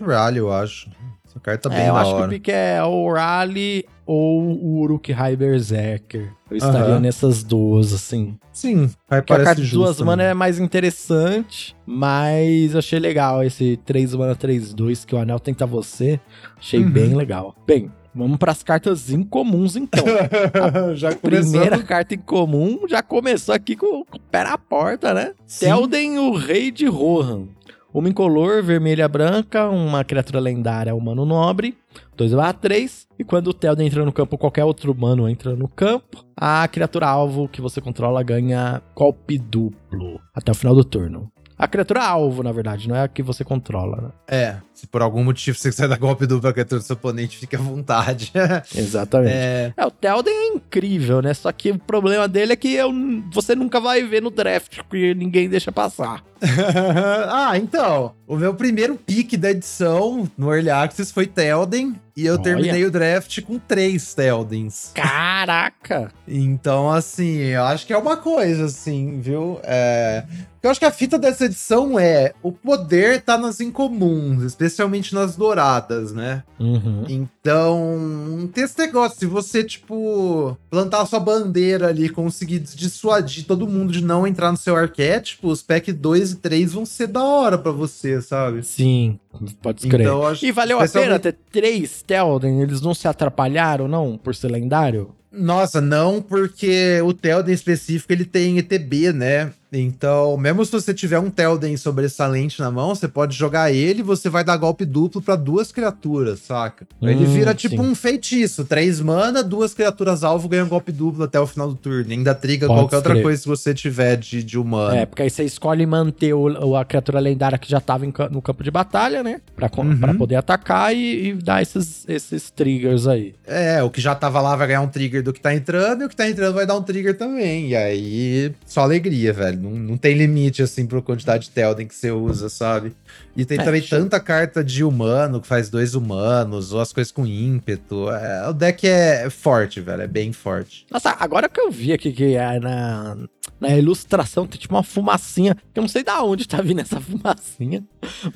Rally, eu acho. Essa carta tá bem é, eu acho que hora. o pique é ou o Rally ou o Uruk-hai Berserker. Eu estaria Aham. nessas duas, assim. Sim, Porque a parece de justo. duas né? mana é mais interessante, mas eu achei legal esse 3 mana 3 2 que o anel tenta você. Achei Uhum. bem legal. Bem, vamos para as cartas incomuns então. Já começou. Primeira carta incomum já começou aqui com, com o pé na porta, né? Sim. Telden, o Rei de Rohan. Uma incolor, vermelha branca, uma criatura lendária, humano nobre. 2 barra 3. E quando o Telden entra no campo, qualquer outro humano entra no campo, a criatura alvo que você controla ganha golpe duplo até o final do turno. A criatura alvo, na verdade, não é a que você controla, né? É, se por algum motivo você quiser dar golpe duplo pra criatura do seu oponente, fique à vontade. Exatamente. é, É, o Telden é incrível, né? Só que o problema dele é que eu, você nunca vai ver no draft, porque ninguém deixa passar. ah, então. O meu primeiro pique da edição no Early Access foi Telden. E eu Olha. terminei o draft com três Teldens. Caraca! Então, assim, eu acho que é uma coisa, assim, viu? É... Eu acho que a fita dessa edição é o poder tá nas incomuns, especialmente nas douradas, né? Uhum. Então, tem esse negócio, se você, tipo, plantar a sua bandeira ali, conseguir dissuadir todo mundo de não entrar no seu arquétipo, os pack 2 2 e 3 vão ser da hora pra você, sabe? Sim, pode escrever. Então, acho- e valeu a pena especialmente- ter três Telden? Eles não se atrapalharam, não, por ser lendário? Nossa, não, porque o Telden específico ele tem ETB, né? Então, mesmo se você tiver um Telden sobressalente na mão, você pode jogar ele e você vai dar golpe duplo pra duas criaturas, saca? ele Hum, vira tipo sim. um feitiço: três mana, duas criaturas alvo ganham golpe duplo até o final do turno. Ainda triga Pode qualquer outra escrever. coisa que você tiver de, de humano. É, porque aí você escolhe manter o- a criatura lendária que já tava em no campo de batalha, né? Pra, Uhum. pra poder atacar e, e dar esses, esses triggers aí. É, o que já tava lá vai ganhar um trigger do que tá entrando, e o que tá entrando vai dar um trigger também. E aí, só alegria, velho. Não, não tem limite, assim, pra quantidade de Telden que você usa, sabe? E tem É, também show. tanta carta de humano, que faz dois humanos, ou as coisas com ímpeto. É, o deck é forte, velho, é bem forte. Nossa, agora que eu vi aqui que é na, na ilustração tem tipo uma fumacinha, que eu não sei da onde tá vindo essa fumacinha,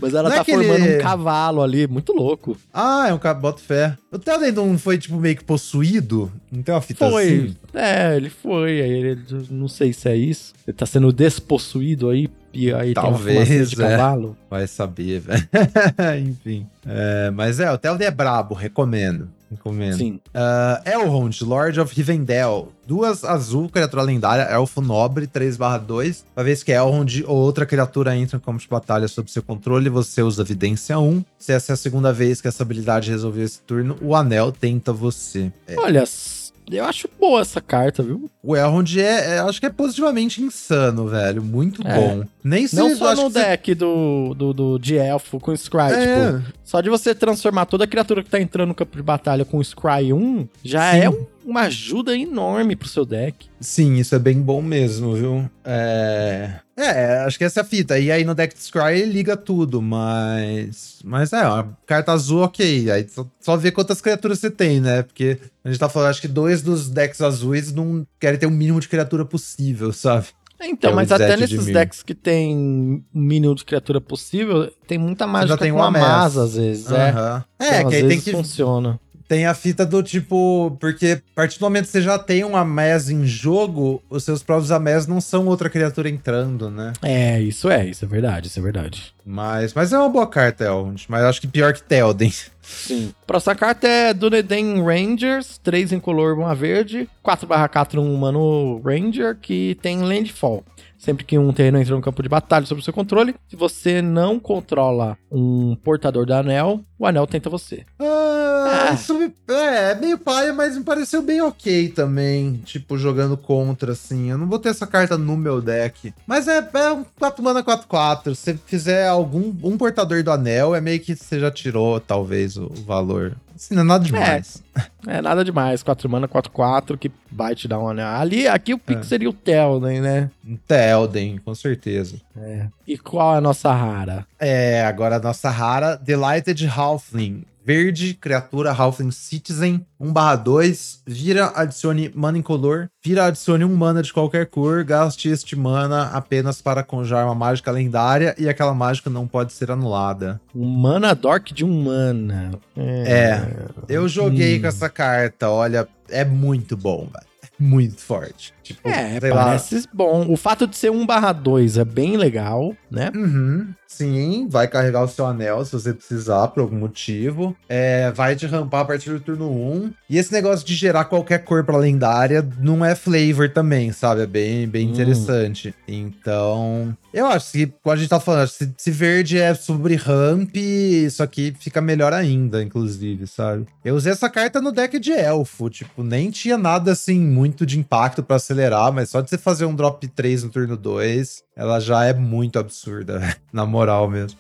mas ela Não é tá aquele- formando um cavalo ali, muito louco. Ah, é um cara, bota fé. O Telden não foi, tipo, meio que possuído? Não tem uma fita Foi. assim? É, ele foi. Aí ele, não sei se é isso. Ele tá sendo despossuído aí. E aí Talvez, tem uma de é. cavalo. Vai saber, velho. Enfim. É, mas é, o Telden é brabo, recomendo. Recomendo. Sim. Uh, Elrond, Lord of Rivendell. Duas azul, criatura lendária, elfo nobre, 3/2. Uma vez que Elrond ou outra criatura entra em campo de batalha sob seu controle, você usa Vidência 1. Se essa é a segunda vez que essa habilidade resolveu esse turno, o anel tenta você. É. Olha, s- eu acho boa essa carta, viu? O Elrond é, é- acho que é positivamente insano, velho. Muito É. bom. Nem se Não só no que você- deck do, do, do, de elfo com Scry, É. tipo, só de você transformar toda criatura que tá entrando no campo de batalha com Scry 1, já Sim. é um- uma ajuda enorme pro seu deck. Sim, isso é bem bom mesmo, viu? É... É, acho que essa é a fita. E aí no deck de Scry ele liga tudo, mas. Mas é, uma carta azul, ok. Aí só, só ver quantas criaturas você tem, né? Porque a gente tá falando, acho que dois dos decks azuis não querem ter o mínimo de criatura possível, sabe? Então, É o mas até de nesses Mir. decks que tem mínimo de criatura possível, tem muita mágica tem com uma Mass. às vezes. É, Aham. Então, É, às que aí tem vezes que. funciona. Tem a fita do tipo. Porque a partir do momento que você já tem uma Amaz em jogo, os seus próprios Amaz não são outra criatura entrando, né? É, isso é, isso é verdade, isso é verdade. Mas, mas é uma boa carta, Elrond. Mas acho que pior que Telden. Sim. Próxima carta é Dunedin Rangers, 3 em color, uma verde, 4/4 um humano Ranger que tem Landfall. Sempre que um terreno entra no campo de batalha sob o seu controle, se você não controla um portador do anel, o anel tenta você. Ah, Ah. isso me- é, é meio paia, mas me pareceu bem ok também. Tipo, jogando contra, assim. Eu não vou ter essa carta no meu deck. Mas é, é um 4 mana 4-4. Se você fizer algum um portador do anel, é meio que você já tirou, talvez, o valor. Assim, não é nada demais. É nada demais, 4 mana, 4/4 que vai te dar um anel. Ali, aqui o pick seria o Telden, né? Um Telden, com certeza. É. E qual é a nossa rara? É, agora a nossa rara, Delighted Halfling. Verde, criatura Halfling Citizen, 1/2, vira, adicione mana incolor, vira, adicione um mana de qualquer cor, gaste este mana apenas para conjurar uma mágica lendária e aquela mágica não pode ser anulada. Um mana dork de um mana. É, eu joguei Hum. com essa carta, olha, é muito bom, velho. Muito forte. Tipo, É, sei lá. parece bom. O fato de ser 1/2 é bem legal, né? Uhum, sim, vai carregar o seu anel se você precisar por algum motivo. É, vai te rampar a partir do turno 1. E esse negócio de gerar qualquer cor pra lendária não é flavor também, sabe? É bem, bem Hum. interessante. Então, eu acho que, como a gente tá falando, se, se verde é sobre ramp, isso aqui fica melhor ainda, inclusive, sabe? Eu usei essa carta no deck de elfo, tipo, nem tinha nada assim muito de impacto pra acelerar, mas só de você fazer um drop 3 no turno 2, ela já é muito absurda, na moral mesmo.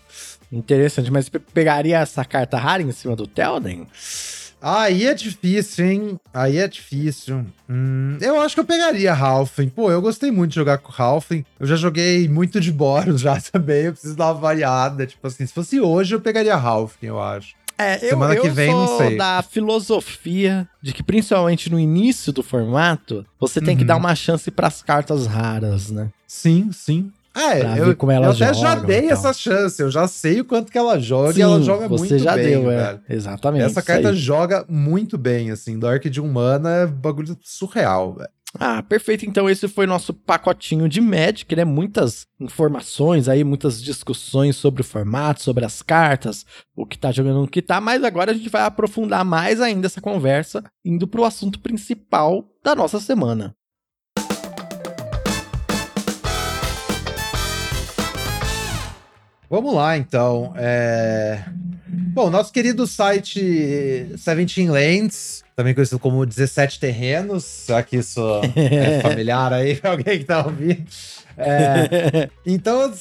Interessante, mas pe- pegaria essa carta rara em cima do Telden? Aí é difícil, hein? Aí é difícil. Hum, eu acho que eu pegaria Halfling. Pô, eu gostei muito de jogar com Halfling. Eu já joguei muito de Boros já também. Eu preciso dar uma variada. Tipo assim, se fosse hoje, eu pegaria Halfling, eu acho. É, eu, Semana eu que vem, sou não sei. da filosofia de que, principalmente no início do formato, você tem que Uhum. dar uma chance pras cartas raras, né? Sim, sim. É, Pra eu, ver como elas eu até já dei essa chance. Eu já sei o quanto que ela joga Sim, e ela joga você muito já bem, deu, velho. é. Exatamente. Essa carta aí. joga muito bem, assim. Dork de um mana é bagulho surreal, velho. Ah, perfeito. Então esse foi nosso pacotinho de Magic, né? Muitas informações aí, muitas discussões sobre o formato, sobre as cartas, o que tá jogando, o que tá, mas agora a gente vai aprofundar mais ainda essa conversa, indo pro assunto principal da nossa semana. Vamos lá, então. É... Bom, nosso querido site Seventeen Lands, também conhecido como 17 Terrenos, será que isso é familiar aí pra alguém que tá ouvindo? É... Então,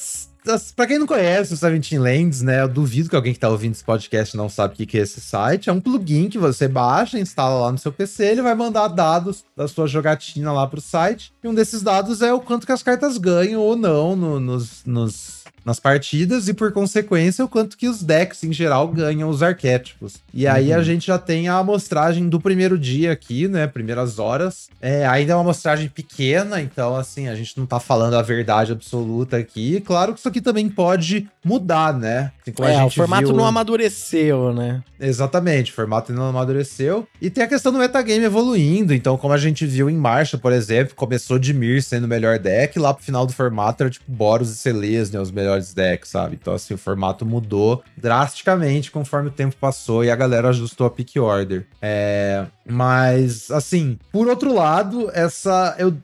para quem não conhece o Seventeen Lands, né, eu duvido que alguém que tá ouvindo esse podcast não sabe o que é esse site. É um plugin que você baixa, instala lá no seu PC, ele vai mandar dados da sua jogatina lá pro site. E um desses dados é o quanto que as cartas ganham ou não no, nos, nos nas partidas e, por consequência, o quanto que os decks em geral ganham os arquétipos. E aí uhum. a gente já tem a amostragem do primeiro dia aqui, né? Primeiras horas. É, ainda é uma amostragem pequena, então, assim, a gente não tá falando a verdade absoluta aqui. Claro que isso aqui também pode mudar, né? Assim, é, o formato viu... não amadureceu, né? Exatamente, o formato não amadureceu. E tem a questão do metagame evoluindo, então, como a gente viu em marcha, por exemplo, começou de Mir sendo o melhor deck, lá pro final do formato era tipo Boros e Celes, né? Os melhores melhores decks, sabe? Então, assim, o formato mudou drasticamente conforme o tempo passou e a galera ajustou a pick order. É, mas, assim, por outro lado, essa. Eu,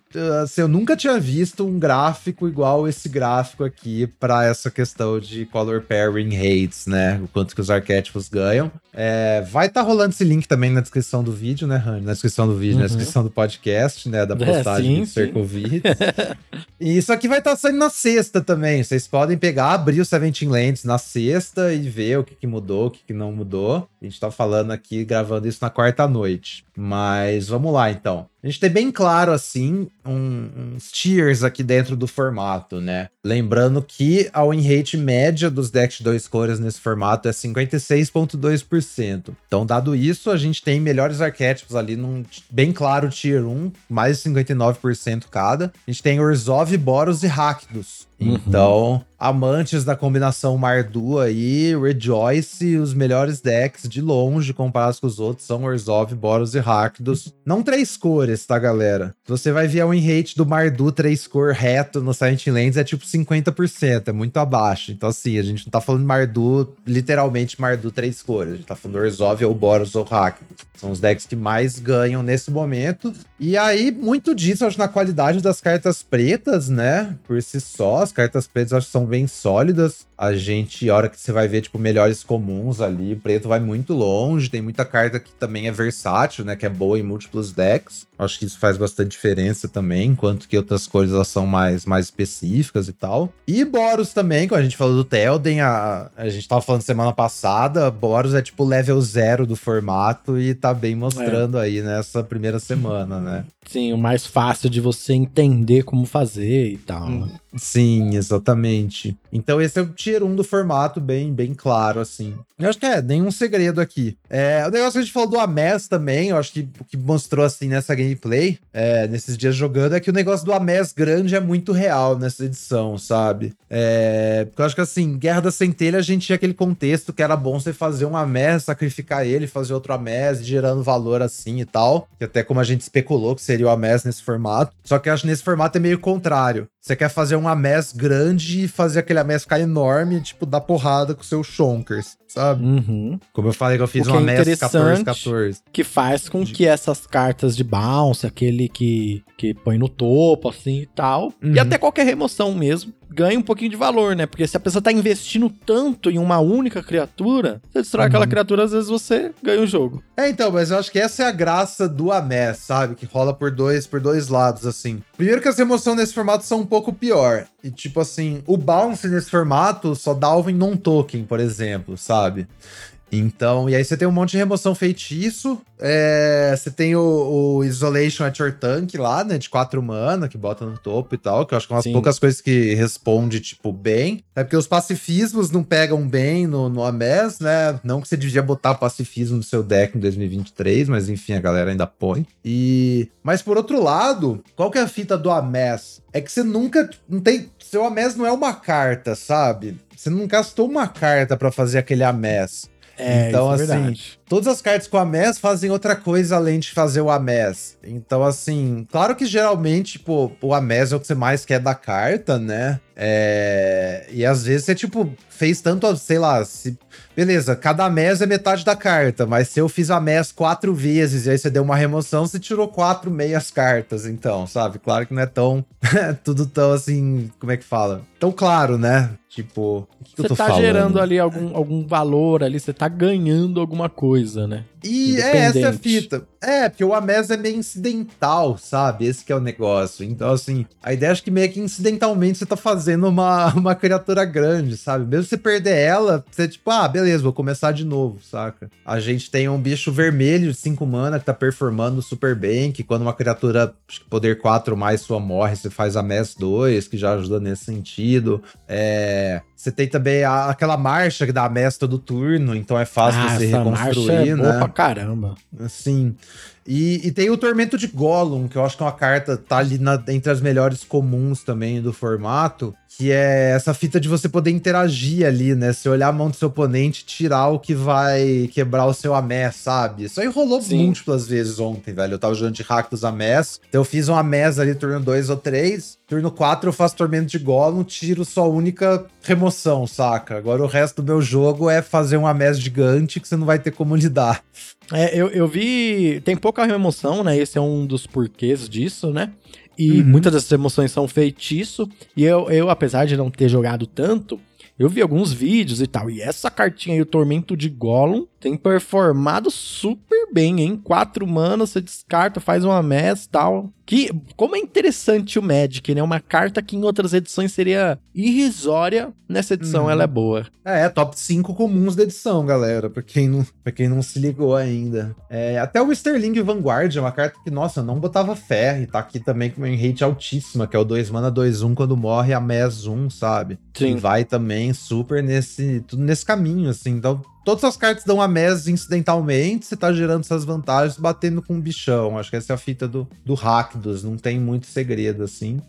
assim, eu nunca tinha visto um gráfico igual esse gráfico aqui para essa questão de color pairing rates, né? O quanto que os arquétipos ganham. É, vai estar tá rolando esse link também na descrição do vídeo, né, Rani? Na descrição do vídeo, uhum. na descrição do podcast, né? Da é, postagem é, sim, do e isso aqui vai estar tá saindo na sexta também. Vocês podem pegar, abrir o Seventeen Lands na sexta e ver o que, que mudou, o que, que não mudou. A gente tá falando aqui, gravando isso na quarta noite. Mas vamos lá então. A gente tem bem claro, assim, um, uns tiers aqui dentro do formato, né? Lembrando que a win rate média dos decks de dois cores nesse formato é 56,2%. Então, dado isso, a gente tem melhores arquétipos ali num bem claro tier 1, mais de 59% cada. A gente tem Orzhov, Boros e Rakdos. Uhum. Então, amantes da combinação Mardu aí, Rejoice, os melhores decks de longe comparados com os outros são Orzhov, Boros e Rakdos. Não três cores, tá, galera? Você vai ver win rate do Mardu três cor reto no Silent Lands é tipo 50%, é muito abaixo. Então, assim, a gente não tá falando Mardu, literalmente Mardu três cores. A gente tá falando Orzhov ou Boros ou Rakdos. São os decks que mais ganham nesse momento. E aí, muito disso, acho, na qualidade das cartas pretas, né? Por si só, as cartas pretas acho que são bem sólidas. A gente, a hora que você vai ver, tipo, melhores comuns ali, preto vai muito longe. Tem muita carta que também é versátil, né? Que é boa em múltiplos decks. Acho que isso faz bastante diferença também, enquanto que outras cores elas são mais, mais específicas e tal. E Boros também, quando a gente falou do Telden, a, a gente tava falando semana passada, Boros é tipo level zero do formato e tá bem mostrando é. aí nessa primeira semana, né? Sim, o mais fácil de você entender como fazer e tal. Né? Sim, exatamente. Então esse é o tier 1 do formato, bem, bem claro, assim. Eu acho que é, nenhum segredo aqui. É, o negócio que a gente falou do Ames também, eu acho que o que mostrou, assim, nessa gameplay, é, nesses dias jogando, é que o negócio do Ames grande é muito real nessa edição, sabe? É, porque eu acho que, assim, Guerra da Centelha, a gente tinha aquele contexto que era bom você fazer um Ames, sacrificar ele, fazer outro Ames, gerando valor assim e tal. Que até como a gente especulou que seria o Ames nesse formato. Só que eu acho que nesse formato é meio contrário. Você quer fazer um Ames grande e fazer aquele Ames ficar enorme, tipo, dar porrada com seus Shonkers, sabe? Uhum. Como eu falei que eu fiz um Ames 14-14. Que faz com de... que essas cartas de bounce, aquele que, que põe no topo, assim e tal, uhum. e até qualquer remoção mesmo, ganha um pouquinho de valor, né? Porque se a pessoa tá investindo tanto em uma única criatura, você destrói uhum. aquela criatura, às vezes você ganha o jogo. É, então, mas eu acho que essa é a graça do Amés, sabe? Que rola por dois, por dois lados, assim. Primeiro que as emoções nesse formato são um pouco pior. E tipo assim, o bounce nesse formato só dá alvo em non-token, por exemplo, sabe? Então, e aí você tem um monte de remoção feitiço. É, você tem o, o, Isolation at your tank lá, né? De 4 mana, que bota no topo e tal. Que eu acho que é umas Sim. poucas coisas que responde, tipo, bem. É porque os pacifismos não pegam bem no, no Ames, né? Não que você devia botar pacifismo no seu deck em 2023, mas enfim, a galera ainda põe. E. Mas por outro lado, qual que é a fita do Ames? É que você nunca. Não tem. Seu Ames não é uma carta, sabe? Você não gastou uma carta para fazer aquele Ames. É, então, é assim, verdade. todas as cartas com a MES fazem outra coisa além de fazer o AMES. Então, assim, claro que geralmente, pô, o AMES é o que você mais quer da carta, né? É... E às vezes você, tipo, fez tanto, sei lá, se... beleza, cada MES é metade da carta, mas se eu fiz a MES quatro vezes e aí você deu uma remoção, você tirou quatro meias cartas, então, sabe? Claro que não é tão. tudo tão assim, como é que fala? Tão claro, né? Tipo, o que, que eu Você tô tá falando? gerando ali algum, algum valor ali, você tá ganhando alguma coisa, né? E é, essa é fita. É, porque o Ames é meio incidental, sabe? Esse que é o negócio. Então, assim, a ideia é que meio que incidentalmente você tá fazendo uma, uma criatura grande, sabe? Mesmo você perder ela, você tipo, ah, beleza, vou começar de novo, saca? A gente tem um bicho vermelho de 5 mana que tá performando super bem, que quando uma criatura poder 4 ou mais sua morre, você faz Ames 2, que já ajuda nesse sentido. É... Você tem também a- aquela marcha que dá a mesta todo turno, então é fácil ah, você essa marcha reconstruir, é né? boa pra caramba. Assim. E, e tem o Tormento de Gollum, que eu acho que é uma carta, tá ali na- entre as melhores comuns também do formato, que é essa fita de você poder interagir ali, né? Você olhar a mão do seu oponente, tirar o que vai quebrar o seu Amés, sabe? Isso aí rolou Sim. múltiplas vezes ontem, velho. Eu tava jogando de hack dos Amés, então eu fiz um Amés ali turno 2 ou 3, turno 4 eu faço Tormento de Gollum, tiro sua única remoção, saca? Agora o resto do meu jogo é fazer um Amés gigante que você não vai ter como lidar. É, eu, eu vi. Tem pouca remoção, né? Esse é um dos porquês disso, né? E Uhum. muitas dessas remoções são feitiço. E eu, eu, apesar de não ter jogado tanto, eu vi alguns vídeos e tal. E essa cartinha aí, o Tormento de Gollum, tem performado super bem, hein? Quatro manas, você descarta, faz uma mess e tal. Que, como é interessante o Magic, né? Uma carta que em outras edições seria irrisória. Nessa edição Uhum. ela é boa. É, top 5 comuns da edição, galera. Pra quem não, pra quem não se ligou ainda. É, até o Sterling Vanguard é uma carta que, nossa, eu não botava fé. E tá aqui também com uma rate altíssima, que é o 2 mana 2-1 quando morre a MES 1, sabe? Sim. E vai também super nesse, tudo nesse caminho, assim. Então, todas as cartas dão a incidentalmente, você tá gerando essas vantagens batendo com o bichão. Acho que essa é a fita do, do Rakdos, não tem muito segredo, assim.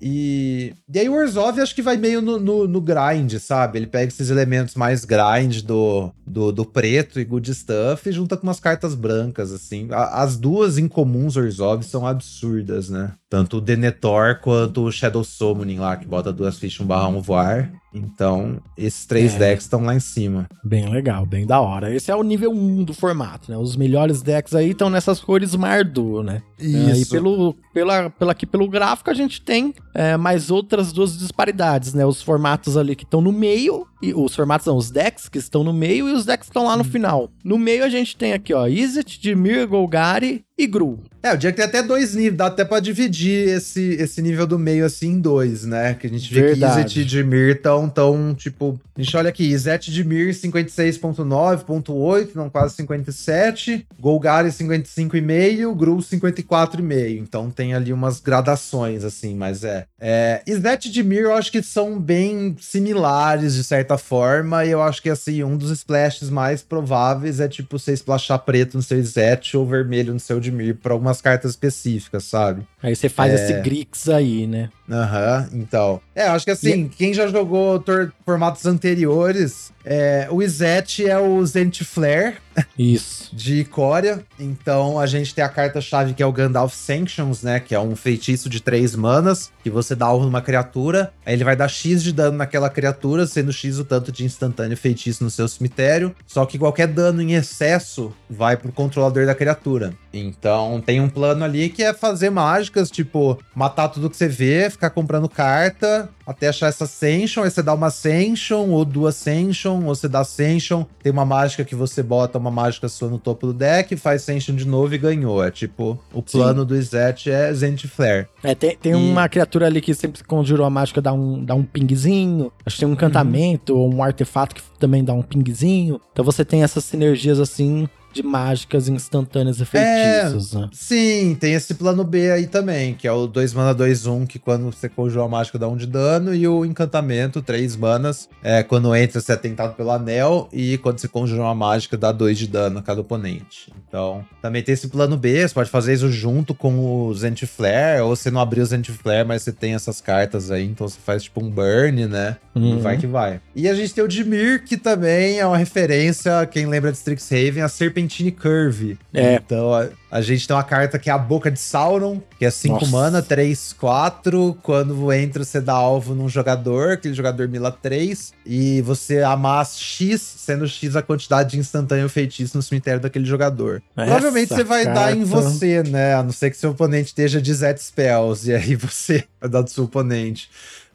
E, e aí o Orzhov acho que vai meio no, no, no grind, sabe? Ele pega esses elementos mais grind do, do, do preto e good stuff e junta com umas cartas brancas, assim. A- as duas incomuns Orzhov são absurdas, né? Tanto o Denethor quanto o Shadow Summoning lá, que bota duas fichas, um barra um voar. Então, esses três É. decks estão lá em cima. Bem legal, bem da hora. Esse é o nível 1 do formato, né? Os melhores decks aí estão nessas cores Mardu, né? É, e pelo, pela, pela, aqui pelo gráfico a gente tem é, mais outras duas disparidades, né? Os formatos ali que estão no meio, e os formatos não, os decks que estão no meio e os decks que estão lá no final. No meio a gente tem aqui, ó, Izzet, Dimir, Golgari e Gru. É, o dia que tem até dois níveis, dá até pra dividir esse, esse nível do meio assim em dois, né? Que a gente vê Verdade. que Izzet e Dimir tão, tão, tipo... A gente olha aqui, Izzet e Dimir 56.9.8, não quase 57. Golgari 55,5, Gru 54,5. Então tem ali umas gradações, assim, mas é... é Izzet e Dimir eu acho que são bem similares, de certa forma, e eu acho que, assim, um dos splashes mais prováveis é, tipo, você splashar preto no seu Izzet ou vermelho no seu Dimir pra algumas cartas específicas, sabe? Aí você faz É. esse Grix aí, né? Aham, então. É, acho que assim, quem já jogou formatos anteriores, é, o Izzet é o Zenith Flare Isso. de Icória. Então a gente tem a carta-chave que é o Gandalf Sanctions, né? Que é um feitiço de três manas, que você dá alvo numa criatura, aí ele vai dar X de dano naquela criatura, sendo X o tanto de instantâneo feitiço no seu cemitério. Só que qualquer dano em excesso vai pro controlador da criatura. Então tem um plano ali que é fazer mágicas, tipo, matar tudo que você vê, ficar comprando carta, até achar essa Ascension, aí você dá uma Ascension, ou duas Ascension, ou você dá Ascension, tem uma mágica que você bota uma mágica sua no topo do deck, faz Ascension de novo e ganhou. É tipo, o Sim. plano do Izzet é Zenith Flare. É, tem, tem E- uma criatura ali que sempre conjurou a mágica dá um, dá um pingzinho. Acho que tem um encantamento ou um artefato que também dá um pingzinho. Então você tem essas sinergias assim de mágicas instantâneas e feitiços, é, né? Sim, tem esse plano B aí também, que é o 2 mana 2 1, que quando você conjura a mágica dá 1 um de dano, e o encantamento, 3 manas, é, quando entra você é tentado pelo anel, e quando você conjura uma mágica dá 2 de dano a cada oponente. Então, também tem esse plano B, você pode fazer isso junto com o Zent Flare, ou você não abrir o Zent Flare, mas você tem essas cartas aí, então você faz tipo um burn, né? Uhum. E vai que vai. E a gente tem o Dimir, que também é uma referência, quem lembra de Strixhaven, a Serpentine Curve. É. Então, a, gente tem uma carta que é a Boca de Sauron, que é 5 Nossa. mana, 3, 4. Quando entra, você dá alvo num jogador, aquele jogador mila 3, e você amassa X, sendo X a quantidade de instantâneo feitiço no cemitério daquele jogador. Essa Provavelmente você vai dar em carta- você, né? A não ser que seu oponente esteja de Zet Spells, e aí você vai dar do seu oponente.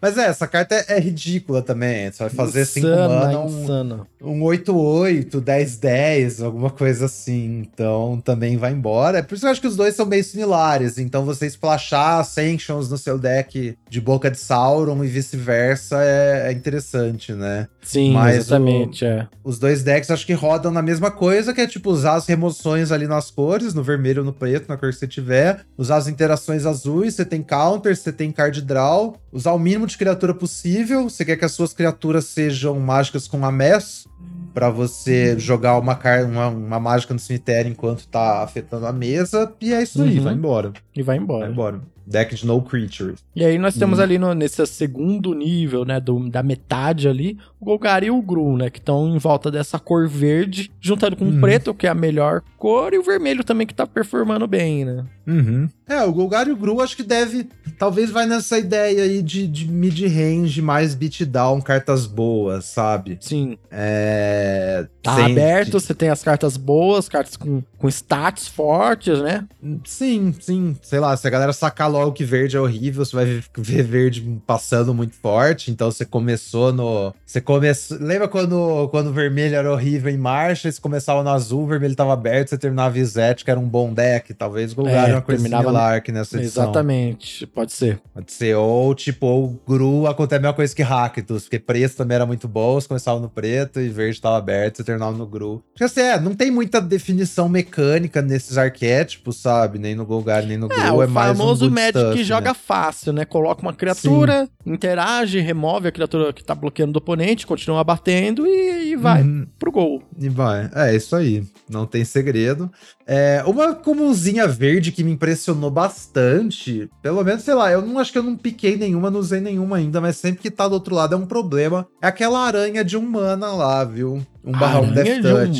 Mas é, essa carta é, é ridícula também. Você vai fazer 5 Insana, mana, um, um 8-8, 10-10, alguma coisa assim. Então também vai embora. É por isso que eu acho que os dois são meio similares. Então você splashar Sanctions no seu deck de Boca de Sauron e vice-versa é, é interessante, né? Sim, Mas exatamente, é. Os dois decks acho que rodam na mesma coisa, que é tipo usar as remoções ali nas cores, no vermelho no preto, na cor que você tiver. Usar as interações azuis, você tem counter, você tem card draw. Usar o mínimo de criatura possível. Você quer que as suas criaturas sejam mágicas com amass. Pra você jogar uma, uma, uma mágica no cemitério enquanto tá afetando a mesa. E é isso aí, Uhum. vai embora. E vai embora. Vai embora. Deck de no creatures. E aí nós temos Uhum. ali no, nesse segundo nível, né, do- da metade ali, o Golgari e o Gru, né, que estão em volta dessa cor verde, juntando com o Uhum. preto, que é a melhor cor, e o vermelho também que tá performando bem, né? Uhum. É, o Golgari e o Gru acho que deve. Talvez vai nessa ideia aí de, de mid-range mais beatdown, cartas boas, sabe? Sim, É. tá sem- aberto, você tem as cartas boas, cartas com, com stats fortes, né? Sim, sim. Sei lá, se a galera sacar logo que verde é horrível, você vai ver- ver verde passando muito forte. Então você começou no. Você começou. Lembra quando, quando o vermelho era horrível em marcha? Você começava no azul, o vermelho tava aberto, você terminava Izete, que era um bom deck. Talvez o Golgari é, uma coisa terminava similar aqui nessa edição. Exatamente, pode ser. Pode ser. Ou, tipo, o Gru acontece a mesma coisa que Rakdos, porque preto também era muito bom, você começava no preto e verde tava aberto, você terminava no Gru. Porque assim, é, não tem muita definição mecânica nesses arquétipos, sabe? Nem no Golgari, nem no Gru. É, É, o mais famoso um good Magic stuff, que joga né? fácil, né? Coloca uma criatura, interage, remove a criatura que tá bloqueando do oponente, continua batendo e, e vai Uhum, pro gol. e vai. É, isso aí. Não tem segredo. É, uma comunzinha verde que me impressionou bastante, pelo menos, sei lá, eu não acho que eu não piquei nenhuma, não usei nenhuma ainda, mas sempre que tá do outro lado é um problema. É aquela aranha de um mana lá, viu? Um barra um Aranha Death de Touch.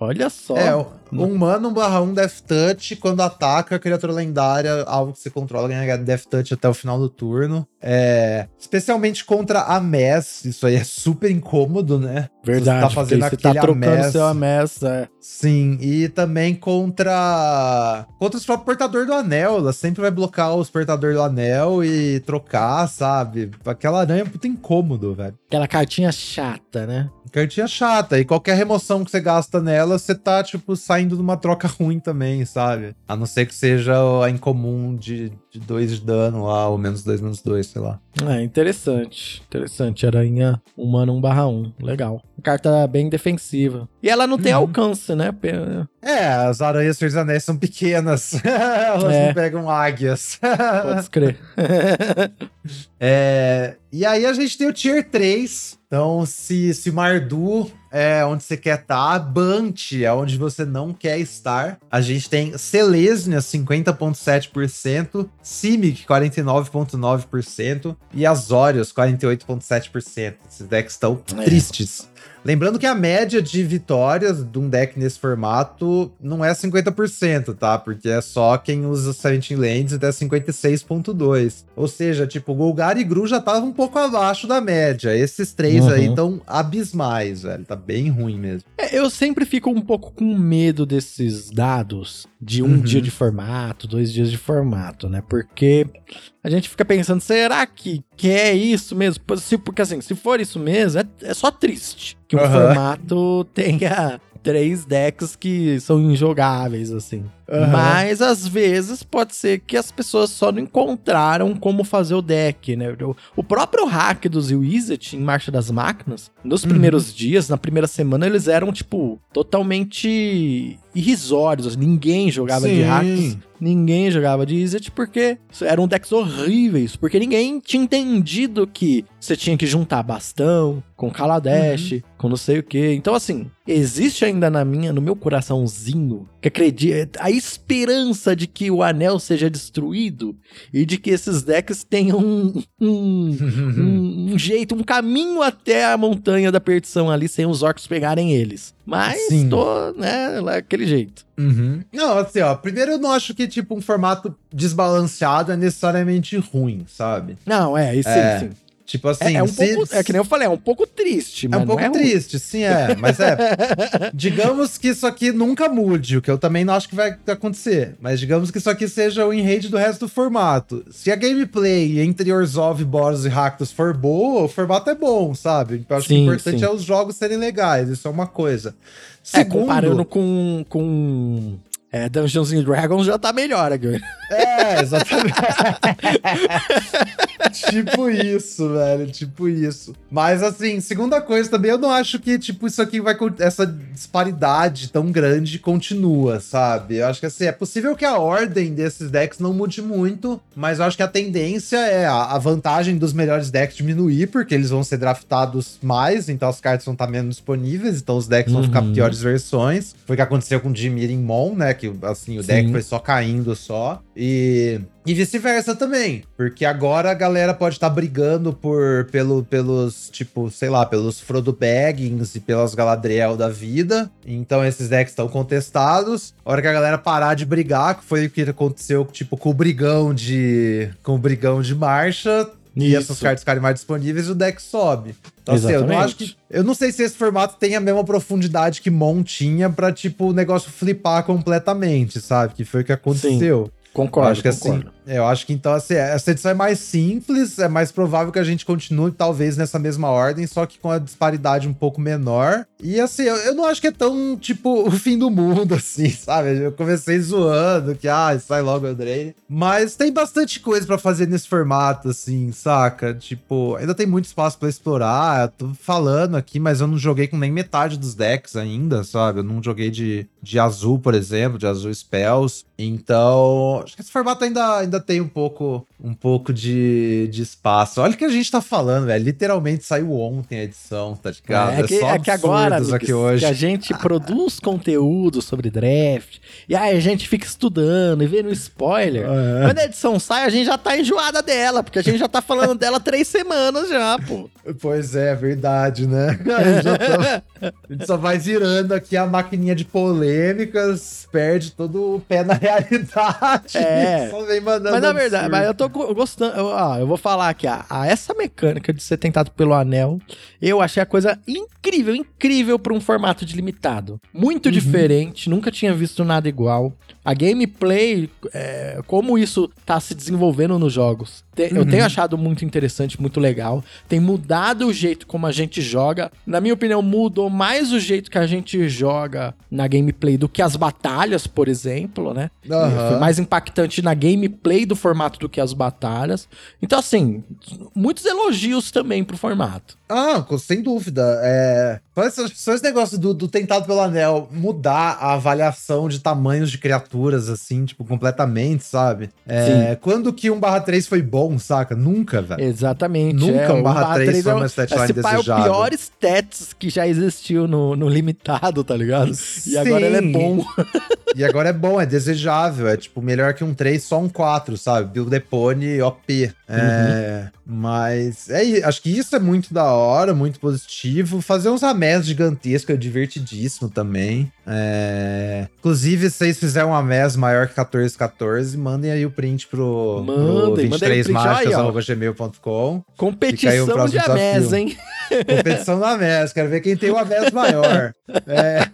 Olha só. É, um mana, um barra um Death Touch, quando ataca a criatura lendária, algo que você controla, ganha Death Touch até o final do turno. É, especialmente contra a Mess, isso aí é super incômodo, né? Verdade, Você tá fazendo você tá aquele trocando amass. seu amass, é. Sim, e também contra contra os próprios portador do anel. Ela sempre vai blocar os portador do anel e trocar, sabe? Aquela aranha é muito incômodo, velho. Aquela cartinha chata, né? Cartinha chata. E qualquer remoção que você gasta nela, você tá, tipo, saindo de uma troca ruim também, sabe? A não ser que seja a incomum de 2 de, dano lá, ou menos 2, menos 2, sei lá. É, interessante. Interessante. Aranha humana 1 barra 1. Legal. Carta bem defensiva. E ela não tem Uhum. alcance, né? É, as aranhas dos Anéis são pequenas. Elas É. não pegam águias. Pode escrever. É, e aí a gente tem o Tier 3. Então, se, se Mardu é onde você quer estar, Bant é onde você não quer estar. A gente tem Selesnia, 50,7%, Simic, 49,9% e Azorius, 48,7%. Esses decks estão É. tristes. Lembrando que a média de vitórias de um deck nesse formato não é 50%, tá? Porque é só quem usa 17 Lands até 56.2. Ou seja, tipo, Golgari e Gru já estavam um pouco abaixo da média. Esses três Uhum. aí estão abismais, velho. Tá bem ruim mesmo. É, eu sempre fico um pouco com medo desses dados de um Uhum. dia de formato, dois dias de formato, né? Porque a gente fica pensando, será que, que é isso mesmo? Se- Porque assim, se for isso mesmo, é, é só triste que um Aham. formato tenha três decks que são injogáveis, assim. Aham. Mas às vezes pode ser que as pessoas só não encontraram como fazer o deck, né? O- próprio hack dos Wizard em Marcha das Máquinas, nos Uhum. primeiros dias, na primeira semana, eles eram, tipo, totalmente irrisórios. Ninguém jogava de Sim. hacks. Ninguém jogava de Izzet porque eram decks horríveis. Porque ninguém tinha entendido que você tinha que juntar bastão com Kaladesh, Uhum. com não sei o que. Então, assim, existe ainda na minha, no meu coraçãozinho, que acredita, a esperança de que o anel seja destruído e de que esses decks tenham um, um, um- um jeito, um caminho até a montanha da perdição ali sem os orcs pegarem eles. Mas Sim. tô, né, lá daquele jeito. Uhum. Não, assim, ó, primeiro eu não acho que, tipo, um formato desbalanceado é necessariamente ruim, sabe? Não, é, isso É, sim. Tipo assim, É, é um se- pouco, é que nem eu falei, é um pouco triste, É mas um pouco é ruim. triste, sim, é. Mas é. digamos que isso aqui nunca mude, o que eu também não acho que vai acontecer. Mas digamos que isso aqui seja o enrate do resto do formato. Se a gameplay entre Orzhov, Boros e Rakdos for boa, o formato é bom, sabe? Eu acho que Sim, o importante sim. é os jogos serem legais, isso é uma coisa. É, Segundo, comparando com, com é, Dungeons and Dragons já tá melhor aqui. É, exatamente. tipo isso, velho. Tipo isso. Mas assim, segunda coisa também, eu não acho que, tipo, isso aqui vai. Essa disparidade tão grande continua, sabe? Eu acho que assim, é possível que a ordem desses decks não mude muito, mas eu acho que a tendência é a, a vantagem dos melhores decks diminuir, porque eles vão ser draftados mais, então as cartas vão estar menos disponíveis, então os decks vão ficar Uhum. piores versões. Foi o que aconteceu com em Mon, né? Que assim, o deck Sim. foi só caindo só. E, e vice-versa também. Porque agora a galera pode estar brigando por, pelo, pelos, tipo, sei lá, pelos Frodo Baggins e pelas Galadriel da vida. Então esses decks estão contestados. A hora que a galera parar de brigar, que foi o que aconteceu, tipo, com o brigão de. com o brigão de marcha. E Isso. essas cartas ficarem mais disponíveis, o deck sobe. Então, assim, eu não acho que. Eu não sei se esse formato tem a mesma profundidade que Mon tinha pra, tipo, o negócio flipar completamente, sabe? Que foi o que aconteceu. Concordo, eu acho que concordo. assim, eu acho que então assim, essa edição é mais simples, é mais provável que a gente continue talvez nessa mesma ordem, só que com a disparidade um pouco menor. E assim, eu, eu não acho que é tão tipo o fim do mundo assim, sabe? Eu comecei zoando que ah, sai logo Eldraine, mas tem bastante coisa pra fazer nesse formato assim, saca? Tipo, ainda tem muito espaço pra explorar. Eu tô falando aqui, mas eu não joguei com nem metade dos decks ainda, sabe? Eu não joguei de, de azul, por exemplo, de azul spells. Então, acho que esse formato ainda, ainda tem um pouco, um pouco de, de espaço. Olha o que a gente tá falando, velho. Literalmente saiu ontem a edição, tá ligado? É, que, só é que agora, Lucas, aqui hoje. que a gente produz conteúdo sobre draft, e aí a gente fica estudando e vendo spoiler. É. Quando a edição sai, a gente já tá enjoada dela, porque a gente já tá falando dela três semanas já, pô. Pois é, verdade, né? A gente, tá- a gente só vai virando aqui a maquininha de polêmicas, perde todo o pé na realidade. É. Só vem mandando Mas na verdade, mas eu tô go- gostando. Eu, ó, eu vou falar aqui, ó, a essa mecânica de ser tentado pelo anel, eu achei a coisa incrível, incrível pra um formato de limitado. Muito Uhum. diferente, nunca tinha visto nada igual. A gameplay, é, como isso tá se desenvolvendo nos jogos, te- eu Uhum. tenho achado muito interessante, muito legal. Tem mudado o jeito como a gente joga. Na minha opinião, mudou mais o jeito que a gente joga na gameplay do que as batalhas, por exemplo, né? Aham. Foi mais impactante na gameplay do formato do que as batalhas. Então, assim, muitos elogios também pro formato. Ah, sem dúvida. É... Só, esse, negócio do, do tentado pelo anel mudar a avaliação de tamanhos de criaturas, assim, tipo, completamente, sabe? É, Quando que 1/3 foi bom, saca? Nunca, velho. Exatamente. Nunca é, um o barra barra três três foi é o- uma statline esse pá é o desejável. pior stats que já existiu no, no limitado, tá ligado? E agora ele é Sim. bom. E agora é bom, é desejável. É tipo, melhor que um 3, só um 4, sabe? Build Depone OP. É, Mas é, acho que isso é muito da hora, muito positivo. Fazer uns amés gigantescos é divertidíssimo também. É, Inclusive, se vocês fizerem um amés maior que 1414, mandem aí o print pro, Mandem, pro mandem o print. Aí, ó. 23marchas.gmail.com. Fica aí o Competição próximo de amés, hein? Competição da MES, quero ver quem tem o AMES maior. É,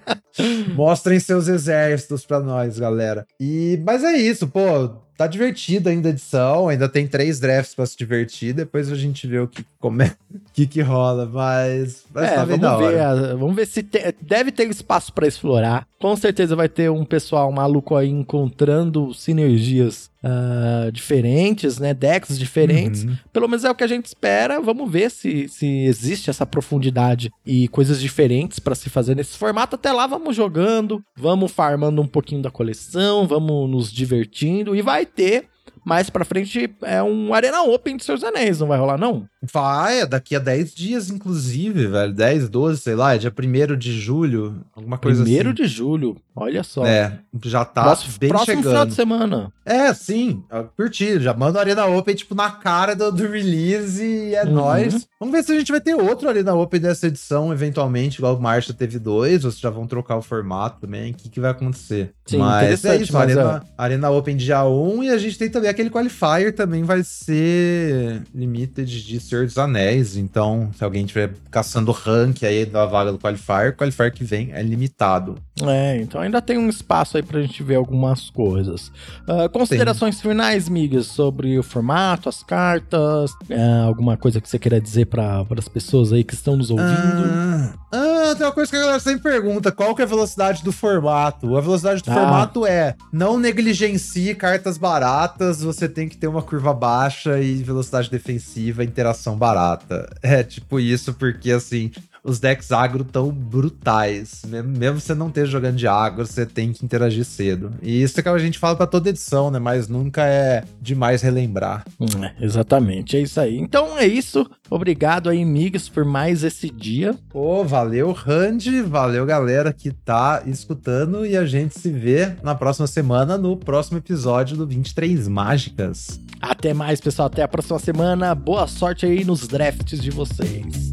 mostrem seus exércitos pra nós, galera. E, mas é isso, pô. Tá divertida ainda a edição, ainda tem três drafts pra se divertir, depois a gente vê o que, como é, que, que rola, mas, mas é, tá bem vamos ver, a- vamos ver se te- deve ter espaço pra explorar. Com certeza vai ter um pessoal maluco aí encontrando sinergias ah, diferentes, né? Decks diferentes. Uhum. Pelo menos é o que a gente espera. Vamos ver se, se existe essa profundidade e coisas diferentes pra se fazer nesse formato. Até lá, vamos jogando, vamos farmando um pouquinho da coleção, vamos nos divertindo e vai ter. Mais pra frente é um Arena Open de Seus Anéis, não vai rolar, não? Vai, é daqui a 10 dias, inclusive, velho. 10, 12, sei lá, é dia 1 de julho, alguma coisa Primeiro assim. de julho, olha só. É, já tá próximo bem próximo final chegando. de semana. É, sim, eu curti. Já manda o Arena Open, tipo, na cara do, do release e é Uhum. nóis. Vamos ver se a gente vai ter outro Arena Open dessa edição, eventualmente, igual o Marcha teve dois, ou se já vão trocar o formato também. O que, que vai acontecer? Sim, mas é isso, mas, Arena, Arena Open dia 1 e a gente tem também aquele Qualifier também vai ser Limited de Senhor dos Anéis. Então, se alguém estiver caçando rank aí da vaga do Qualifier, o Qualifier que vem é limitado. É, então ainda tem um espaço aí pra gente ver algumas coisas. Ah, considerações finais, migas, sobre o formato, as cartas, ah, alguma coisa que você queira dizer para as pessoas aí que estão nos ouvindo. Ah, ah, tem uma coisa que a galera sempre pergunta: qual que é a velocidade do formato? A velocidade do Ah. formato é não negligencie cartas baratas, você tem que ter uma curva baixa e velocidade defensiva, interação barata. É tipo isso, porque assim. Os decks agro tão brutais. Mesmo, você não esteja jogando de agro, você tem que interagir cedo. E isso é que a gente fala pra toda edição, né? Mas nunca é demais relembrar. É, exatamente, é isso aí. Então é isso. Obrigado aí, migas, por mais esse dia. Pô, valeu, Randy. Valeu, galera que tá escutando. E a gente se vê na próxima semana, no próximo episódio do 23 Mágicas. Até mais, pessoal. Até a próxima semana. Boa sorte aí nos drafts de vocês.